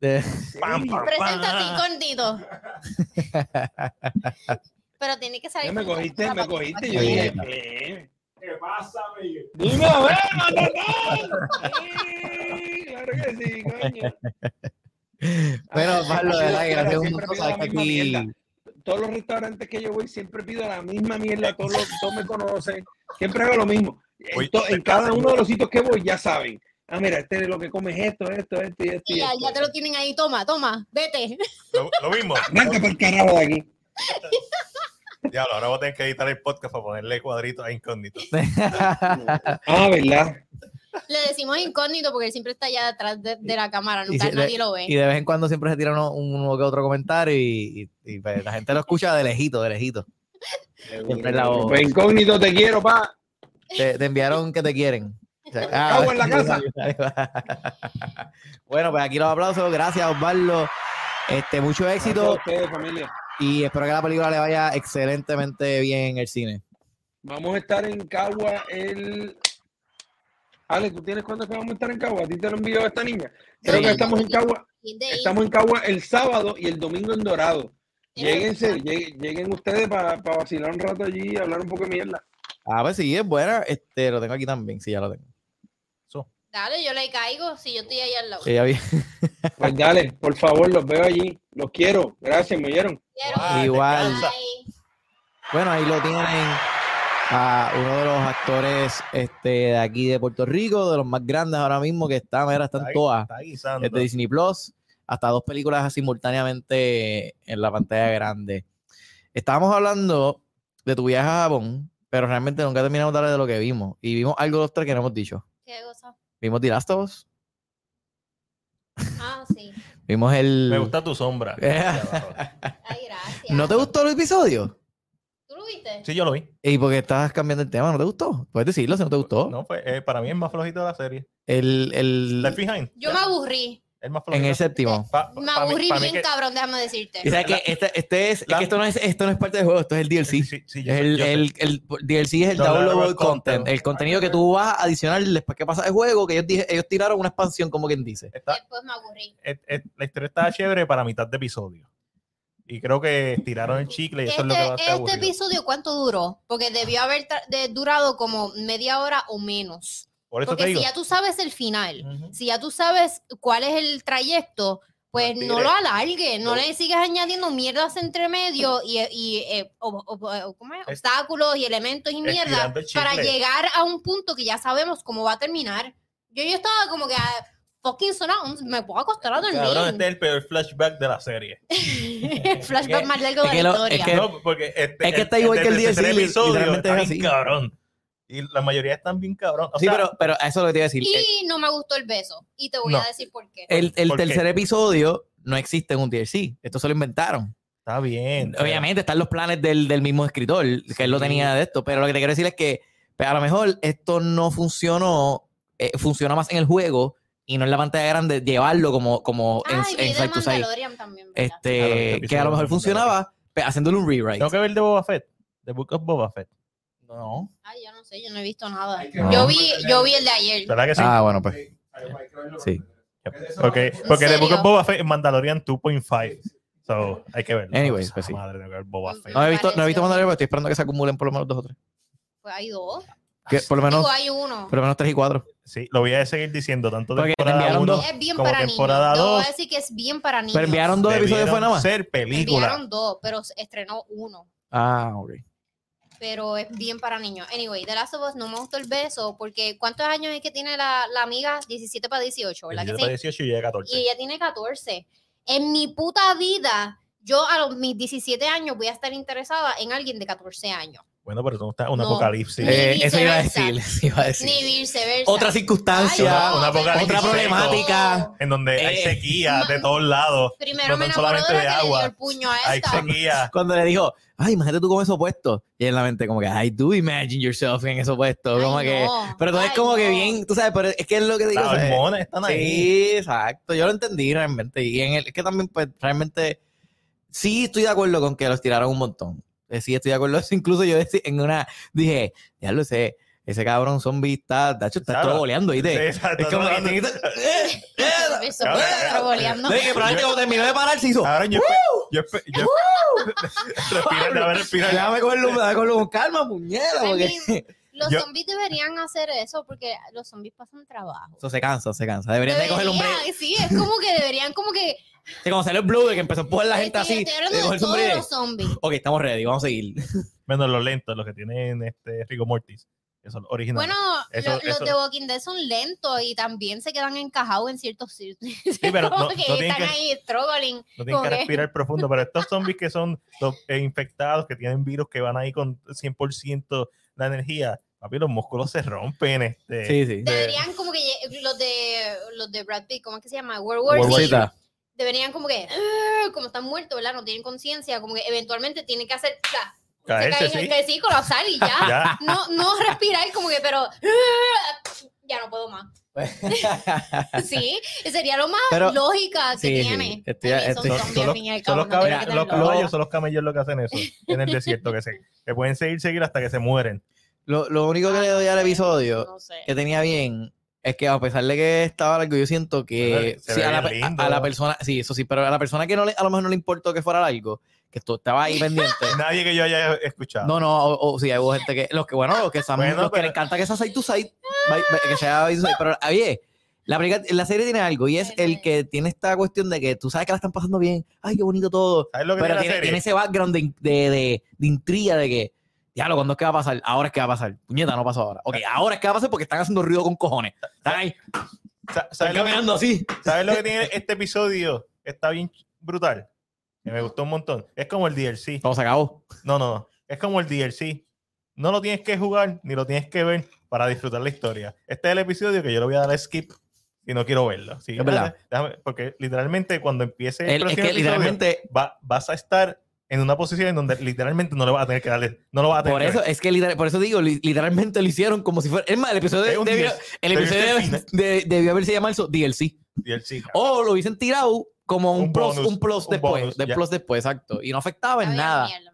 de- Pam, pam, Preséntate, pam. Incógnito. Pero tiene que salir. Ya me cogiste, me cogiste. Yo dije, ¿qué? ¿Qué pasa, Miguel? Dime, a ver. Sí, Claro que sí, coño. Bueno, Osvaldo, de verdad, que gracias un la que aquí... Todos los restaurantes que yo voy siempre pido la misma mierda, todos, los- todos me conocen, siempre hago lo mismo. En, Oye, to- en cada uno de los sitios que voy ya saben. Ah, mira, este es lo que comes esto, esto, esto y esto. Y ya, esto. ya te lo tienen ahí, toma, toma, vete. Lo, lo mismo. Arranca por el carajo de aquí. Diablo, ahora voy a tener que editar el podcast para ponerle cuadritos a incógnito. Ah, ¿verdad? Le decimos incógnito porque él siempre está allá detrás de, de la cámara, nunca si- nadie lo ve. Y de vez en cuando siempre se tira uno, uno que otro comentario y, y- y, pues, la gente lo escucha de lejito, de lejito. Siempre es la voz. Pues incógnito, te quiero, pa. Te, te enviaron que te quieren. O sea, Cago en la casa. bueno, pues aquí los aplausos. Gracias, Osvaldo. Este, mucho éxito ustedes, familia. y espero que la película le vaya excelentemente bien en el cine. Vamos a estar en Cagua el. Ale, ¿tú tienes cuándo que vamos a estar en Cagua? ¿A ti te lo envió esta niña? Creo Sí. que estamos en Cagua. Estamos en Cagua el sábado y el domingo en Dorado. Lléguense, lleguen, lleguen ustedes para vacilar un rato allí y hablar un poco de mierda. A ver si es buena. Este, lo tengo aquí también. Sí, ya lo tengo. Dale, yo le caigo si yo estoy ahí al lado. Sí, ya vi. Pues dale, por favor, los veo allí. Los quiero. Gracias, me oyeron. Quiero. Ah, Igual. Bueno, ahí lo tienen a uno de los actores este, de aquí de Puerto Rico, de los más grandes ahora mismo, que está, mira, están Está todas. Está guisando. Es de Disney Plus, hasta dos películas simultáneamente en la pantalla grande. Estábamos hablando de tu viaje a Japón, pero realmente nunca terminamos de hablar de lo que vimos. Y vimos algo de los tres que no hemos dicho. ¿Qué cosa? Vimos The Last of Us, Ah, sí. vimos el... Me gusta tu sombra. Ay, gracias. ¿No te gustó el episodio? Sí, yo lo vi. ¿Y por qué estás cambiando el tema? ¿No te gustó? Puedes decirlo si no te gustó. No, fue, eh, para mí es más flojito de la serie. El, el, Left Behind. Yo me aburrí. Es más en el séptimo. Pa- Me pa' aburrí pa' mí bien que- cabrón, déjame decirte. Y sabes que este, este es, que esto no es, esto no es parte del juego, esto es el DLC. Sí, sí, sí, yo Es sé, el, sé. el, el DLC es el Downloadable downloadable content, content. el contenido que tú vas a adicionar después que pasa el juego, que ellos, ellos tiraron una expansión, como quien dice. Está- Después me aburrí. et- et- la historia estaba chévere para mitad de episodio. Y creo que tiraron el chicle y eso es lo que va a Este, este episodio, ¿cuánto duró? Porque debió haber tra- de- durado como media hora o menos. Por eso te Porque digo. si ya tú sabes el final, Ujú. si ya tú sabes cuál es el trayecto, pues No lo alargues, no No. le sigas añadiendo mierdas entre medio y, y, eh, o- o- o- ¿cómo es? Obstáculos y elementos y mierda para llegar a un punto que ya sabemos cómo va a terminar. Yo, yo estaba como que ah, fucking surround, me puedo acostar a Cabrón, dormir. este es el peor flashback de la serie. El flashback más largo de que la lo- historia. es que- no, porque este, es que está igual que el tercer DLC, episodio literalmente está es bien así. cabrón. Y la mayoría están bien cabrón. O sí, sea, pero, pero eso es lo que te iba a decir. El, y no me gustó el beso. Y te voy No. a decir por qué. el, el ¿Por qué? tercer episodio no existe en un DLC. Esto se lo inventaron. Está bien. Obviamente están los planes del, del mismo escritor, que él lo tenía de esto, pero lo que te quiero decir es que pues, a lo mejor esto no funcionó, eh, funciona más en el juego y no en la pantalla grande, llevarlo como, como en, vi en de Side to Side. Mandalorian también. este que a lo mejor de funcionaba haciéndole un rewrite. Tengo que ver de Boba Fett. The Book of Boba Fett. No. Ay, yo no sé, yo no he visto nada. Yo vi, yo vi el de ayer. ¿Verdad que sí? Ah, bueno, pues. Sí. Porque, porque The Book of Boba Fett es Mandalorian 2.5. So, hay que verlo. Anyways, pues sí. Madre, Fett. No he visto, no he visto. Mandalorian, pero estoy esperando que se acumulen por lo menos dos o tres. Pues hay dos. Que por lo menos, Digo, hay uno. por lo menos tres y cuatro. Sí, lo voy a seguir diciendo tanto Porque te temporada enviaron 1 dos. Es bien como para niños. temporada Yo voy dos. a decir que es bien para niños. Pero enviaron dos episodios fue nada más. ser película. Enviaron dos, pero estrenó uno. Ah, ok. Pero es bien para niños. Anyway, The Last of Us no me gustó el beso porque ¿cuántos años es que tiene la, la amiga? 17 para 18, ¿verdad que 17 sí? para 18 y llega a 14. Y ella tiene 14. En mi puta vida, yo a los, mis 17 años voy a estar interesada en alguien de 14 años. Bueno, pero eso no está un No. apocalipsis. Eh, eso iba a decir, eso iba a decir. Ni viceversa. Otra circunstancia, Ay, no, una pero- apocalipsis otra seco. problemática. En donde hay Eh. sequía de todos lados. Primero no me de solamente la de dio agua. el puño a Hay sequía. Cuando le dijo, ay, imagínate tú con eso puesto. Y en la mente, como que, I do imagine yourself en eso puesto. Ay, como que, pero todo es Ay, como que bien, tú sabes, pero es que es lo que digo. Las hormonas están ahí. Sí, exacto. Yo lo entendí realmente. Y en el, es que también, pues, realmente, sí estoy de acuerdo con que los tiraron un montón. Eh, Sí, estoy de acuerdo. Incluso yo decí- en una dije, ya lo sé, ese cabrón zombie está, de hecho, está Claro. troboleando, ¿viste? Sí, es como que que- eh, eh, Eso, Cabrón, troboleando. de que probablemente cuando terminó de parar se hizo. Ahora yo, yo, yo respira, déjame respirar. Déjame cogerlo, déjame cogerlo con calma, puñeta, I porque Los Yo- zombies deberían hacer eso porque los zombies pasan trabajo. eso se cansa, se cansa. Deberían de coger hombre. Deberían, Sí, es como que deberían como que... Sí, como salió el Blue, de que empezó a empujar la gente Estoy- así. estoy de todos los zombies. Ok, estamos ready, vamos a seguir. Menos los lentos, los que tienen este Rico Mortis. Que son originales. Bueno, Eso- lo- los eso- de Walking Dead son lentos y también se quedan encajados en ciertos sitios. pero Como no- no tienen están que- ahí struggling. no tienen que respirar profundo, pero estos zombies que son los, eh, infectados, que tienen virus, que van ahí con 100% la energía, papi, los músculos se rompen. Este, Sí, sí. de- Deberían como que los de los de Brad Pitt, ¿cómo es que se llama? World War World War Z. Cita. Deberían como que, "Ah", como están muertos, ¿verdad? No tienen conciencia, como que eventualmente tienen que hacer, ¡pla! se Caerse, caen, sí. que sí, colapsar y ya. Ya. No, no respirar como que, pero "Ah", ya no puedo más. Sí, sería lo más Pero- lógica que Sí, sí, tiene. son los, son los no tienen caballos, que los tener caballos son los camellos los que hacen eso en el desierto, que, se, que pueden seguir, seguir hasta que se mueren. Lo, lo único que le doy al episodio No sé. que tenía bien es que a pesar de que estaba largo, yo siento que Se sí, a, la, pe- a- lindo. a la persona, sí, eso sí, pero a la persona que no le, a lo mejor no le importó que fuera largo, que esto estaba ahí pendiente. Nadie que yo haya escuchado. No, no, o, o sí, hubo gente que, los que, bueno, los que, están- Bueno, los que pero- le encanta que sea side to side, que sea side to side, pero oye, la, la serie tiene algo y es el que tiene esta cuestión de que tú sabes que la están pasando bien, ay, qué bonito todo, ¿Sabes lo que pero tiene la tiene, serie? tiene ese background de, de, de, de intriga de que, diablo, ¿cuándo es que va a pasar? Ahora es que va a pasar. Puñeta, no pasó ahora. Ok, ahora es que va a pasar porque están haciendo ruido con cojones. Están ahí, están ¿Sabes lo, que, caminando así. ¿Sabes lo que tiene este episodio? Está bien brutal. Que me gustó un montón. Es como el DLC. Todo se acabó. No, no, no. Es como el DLC. No lo tienes que jugar ni lo tienes que ver para disfrutar la historia. Este es el episodio que yo le voy a dar skip si no quiero verlo. Sí, Es verdad. déjame- porque literalmente cuando empiece el, El- es próximo que episodio, va- vas a estar en una posición en donde literalmente no le vas a tener que darle, no lo vas a tener por que eso, ver. es que literal- por eso digo, li- literalmente lo hicieron como si fuera. Es más, el episodio debió, DLC. el Debió episodio final. de- debió haberse llamado eso DLC. DLC. O lo hubiesen tirado como un, Un plus, bonus, un plus un después. bonus, de plus después, exacto. Y no afectaba en nada. mierda.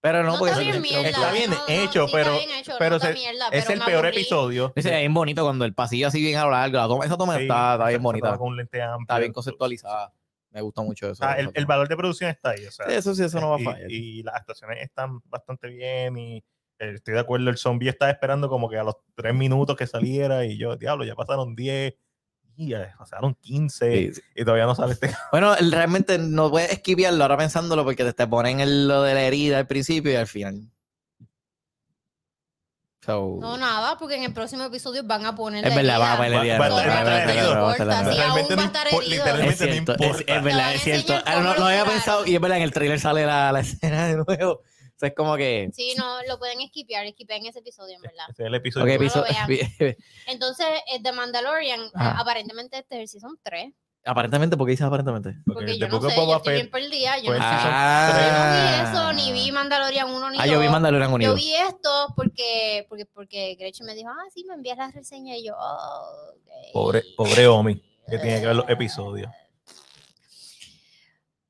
Pero no, No porque está bien mierda. está bien no, no, hecho, sí pero- bien hecho, pero está se- mierda, es pero el peor aburrí. episodio. Es bien bonito cuando el pasillo así bien a lo largo. La toma, esa toma Sí, está, está bien bonita. Con lente amplio. Está bien conceptualizada. Me gustó mucho eso. Sea, el, el valor de producción está ahí. O sea, Eso sí, eso no va a fallar. y las actuaciones están bastante bien y eh, estoy de acuerdo, el zombie estaba esperando como que a los tres minutos que saliera y yo, diablo, ya pasaron 10 y ya pasaron 15 Sí, sí. y todavía no sale este. Bueno, realmente no puedes esquivarlo ahora pensándolo porque te, te ponen el- lo de la herida al principio y al final. So, No, nada, porque en el próximo episodio van a poner es verdad, van a poner herido. literalmente Es cierto, no es, importa. es verdad, es cierto. Ah, no, no había lo pensado y es verdad, en el trailer sale la, escena de nuevo. O sea, es como que... Sí, no, lo pueden esquipear, esquipear ese episodio, en verdad. Ese es el episodio. Ok, no lo episodio- vean. Entonces, eh, The Mandalorian, eh, Ajá. aparentemente este es el season 3. Aparentemente, ¿por qué dices aparentemente? Porque The yo no sé, yo estoy bien perdida. Yo fue no Yo no vi Ah. eso, ni vi Mandalorian 1 ni Ah, yo vi 2. Mandalorian Yo Unido. vi esto porque, porque, porque Gretchen me dijo, ah, sí, me envías la reseña y yo, oh, ok. Pobre, pobre Omi, que tiene que ver los episodios.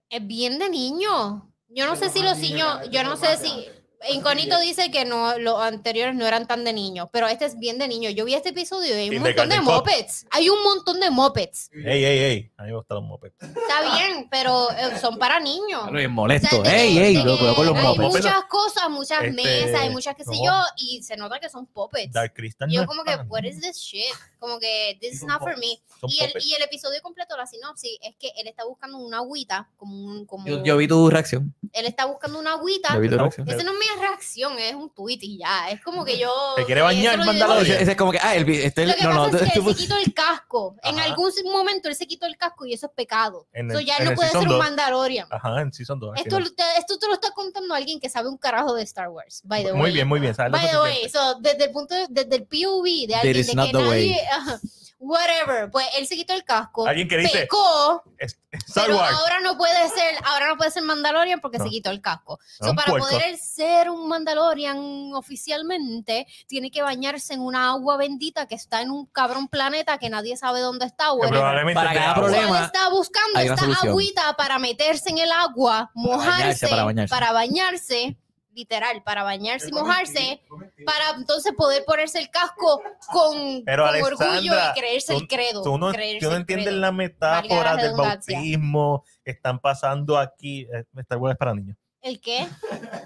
Es bien de niño. Yo no sé si los niños, yo no sé si... Inconito dice que no, los anteriores no eran tan de niños, pero este es bien de niño. Yo vi este episodio y hay un montón de mopeds. Hay un montón de mopeds. Ey, ey, ey. A mí me gustan los mopeds. Está bien, pero eh, son para niños. Bien O molesto. sea, de ey, ey, lo con los hay mopeds. mopeds. muchas cosas, muchas Este, mesas, hay muchas qué sé no. yo, y se nota que son puppets. Dark Crystal. Y no yo es como que, what is this shit? Como que, this is not for me. Y el, y el episodio completo, la sinopsis, es que él está buscando una agüita, como un, como, Yo, yo vi tu reacción. él está buscando una agüita. Yo vi tu No, reacción. Esa no es mi reacción, es un tweet y ya. Es como que yo. ¿Te quiere bañar, lo- Mandalorian? Ese, ese es como que, ah, el, este, Lo que no, no, pasa es que tú- él se quitó el casco. En Ajá. algún momento él se quitó el casco y eso es pecado. En So el- ya en él no puede ser un. Mandalorian. Ajá, en Season 2. al Esto, te- esto te lo está contando alguien que sabe un carajo de Star Wars, by the way. Muy bien, muy bien. ¿sabes lo By the way, so, desde el punto de- desde el POV de alguien de que nadie, ajá, whatever, pues él se quitó el casco, Alguien que dice, pecó, Es- Star pero ahora no puede ser, ahora no puede ser Mandalorian porque No. se quitó el casco. No, So, para puerco. poder ser un Mandalorian oficialmente, tiene que bañarse en una agua bendita que está en un cabrón planeta que nadie sabe dónde está. Probablemente Para cada problema, él está buscando esta solución. agüita para meterse en el agua, mojarse, para bañarse. para bañarse, literal, para bañarse y mojarse, para entonces poder ponerse el casco con, Pero, con orgullo y creerse tú- el credo. Tú no, tú no entiendes credo. la metáfora la del bautismo que están pasando aquí. Eh, Star Wars es para niños. ¿El qué?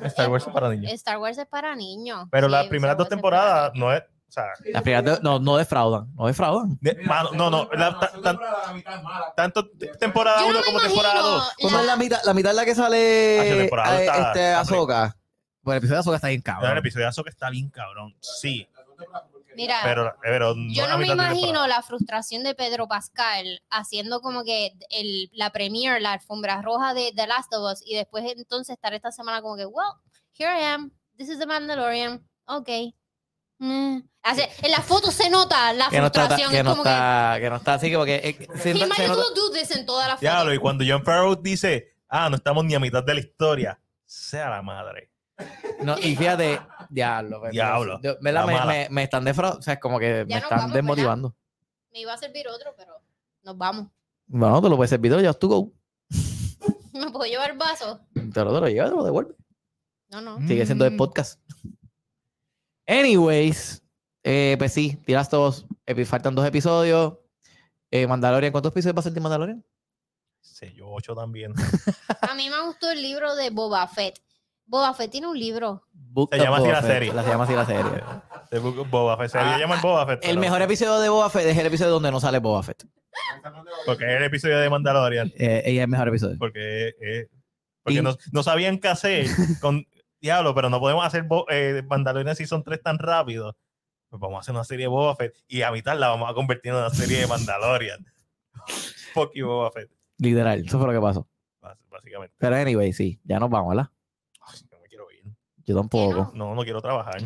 Star Wars es para niños. Star Wars es para niños. Pero Sí, las primeras dos temporadas no es. O sea, Las primeras de- no, no defraudan, no defraudan. de- mano, no, no. la- ta- tan- tanto te- temporada Yo no 1 me como temporada imagino 2. ¿Cómo la- es la mitad? La mitad es la que sale temporada eh, está- este, está Bueno, el episodio de Ahsoka está bien el cabrón. episodio de Ahsoka está bien cabrón. Sí, Mira, pero, pero yo la no me imagino la frustración de Pedro Pascal haciendo como que el, la premiere, la alfombra roja de The Last of Us y después entonces estar esta semana como que, well, here I am, this is the Mandalorian, ok. Mm. Hace- en la foto se nota la Que no está, frustración, que es no como está, que no está así, que porque eh, se, que, se he might as nota- well do this en toda la foto. Y cuando John Farrow dice, ah, no estamos ni a mitad de la historia, sea la madre. No, y fíjate, diablo, pues, Diablo, Me, mala. me, me están defraudando, o sea, es como que Ya me están vamos, desmotivando. Me iba a servir otro, pero nos vamos. Bueno, te lo puedes servir, ya tú go. ¿Me puedo llevar vaso? Te lo, te lo llevas, te lo devuelve. No, no. Sigue siendo de Mm. podcast. Anyways, eh, pues sí, tiras todos. epi- faltan dos episodios. Eh, Mandalorian, ¿cuántos episodios va a ser de Mandalorian? Sí, yo 8 también. A mí me gustó el libro de Boba Fett. Boba Fett tiene un libro. Book Se llama así la serie. La se llama así la serie. The Book of Boba Fett. Se Ah, llamar Boba Fett. El pero- mejor episodio de Boba Fett es el episodio donde no sale Boba Fett. Porque es el episodio de Mandalorian. Eh, ella es el mejor episodio. Porque, eh, porque Y- no, no sabían qué hacer con Diablo, pero no podemos hacer Bo- eh, Mandalorian Season 3 tan rápido. Pues vamos a hacer una serie de Boba Fett y a mitad la vamos a convertir en una serie de Mandalorian. Fuck you, Boba Fett. Literal, eso fue lo que pasó. bás- Básicamente. Pero anyway, sí, ya nos vamos, ¿verdad? Ay, no me quiero ir. Yo tampoco. No, no quiero trabajar.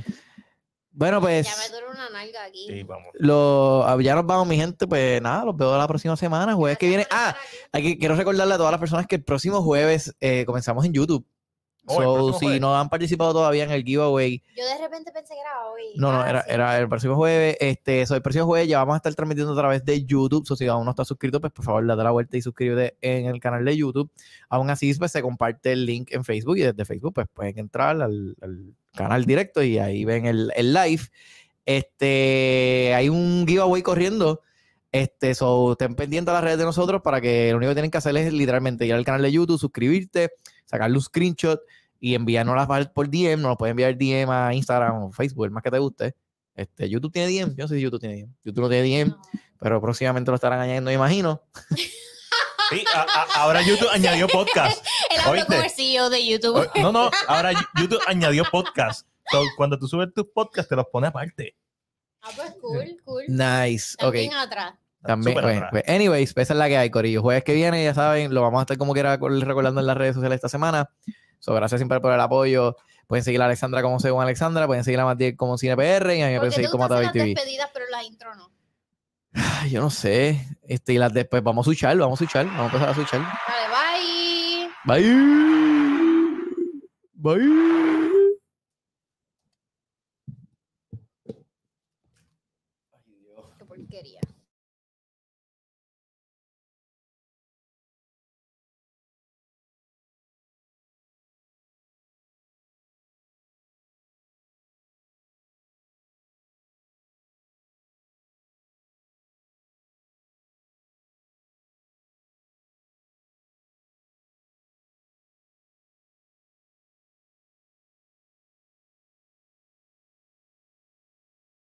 Bueno, pues Ya me duele una nalga aquí. Sí, vamos. lo, ah, ya nos vamos, mi gente. Pues nada, los veo la próxima semana, jueves que viene. Ah, hay que, quiero recordarle a todas las personas que el próximo jueves eh, comenzamos en YouTube. Oh, so, si jueves. no han participado todavía en el giveaway, Yo de repente pensé que era hoy. no, no, Ah, era, sí. era el próximo jueves. Este, so, el próximo jueves ya vamos a estar transmitiendo a través de YouTube. So, si aún no estás suscrito, pues por favor date la vuelta y suscríbete en el canal de YouTube. Aún así, pues se comparte el link en Facebook y desde Facebook, pues pueden entrar al, al canal directo y ahí ven el, el live. Este, hay un giveaway corriendo. Este, so, estén pendientes a las redes de nosotros para que lo único que tienen que hacer es literalmente ir al canal de YouTube, suscribirte, sacarle un screenshot y enviárnoslas por- por DM. Nos lo pueden enviar DM a Instagram o Facebook, el más que te guste. Este, YouTube tiene DM. Yo no sé si YouTube tiene DM. YouTube no tiene DM, No. pero próximamente lo estarán añadiendo, me imagino. Sí, a- a- ahora YouTube añadió podcast. Él habló ¿Oíste? con el CEO de YouTube. No, no, ahora YouTube añadió podcast. So, cuando tú subes tus podcasts, te los pone aparte. Ah, pues cool, cool. Nice. Ok. También atrás. También, atrás. pues, anyways, pues esa es la que hay, Corillo. Jueves que viene, ya saben, lo vamos a estar como quiera recordando en las redes sociales esta semana. So, gracias siempre por el apoyo. Pueden seguir a Alexandra como Según Alexandra, pueden seguir a Matías como CinePR y a mí me pueden seguir como Atavi TV. despedidas, pero la intro. Yo no sé. Este, y las después vamos a switchar, vamos a switchar, vamos a empezar a switchar. Vale, bye. Bye. Bye.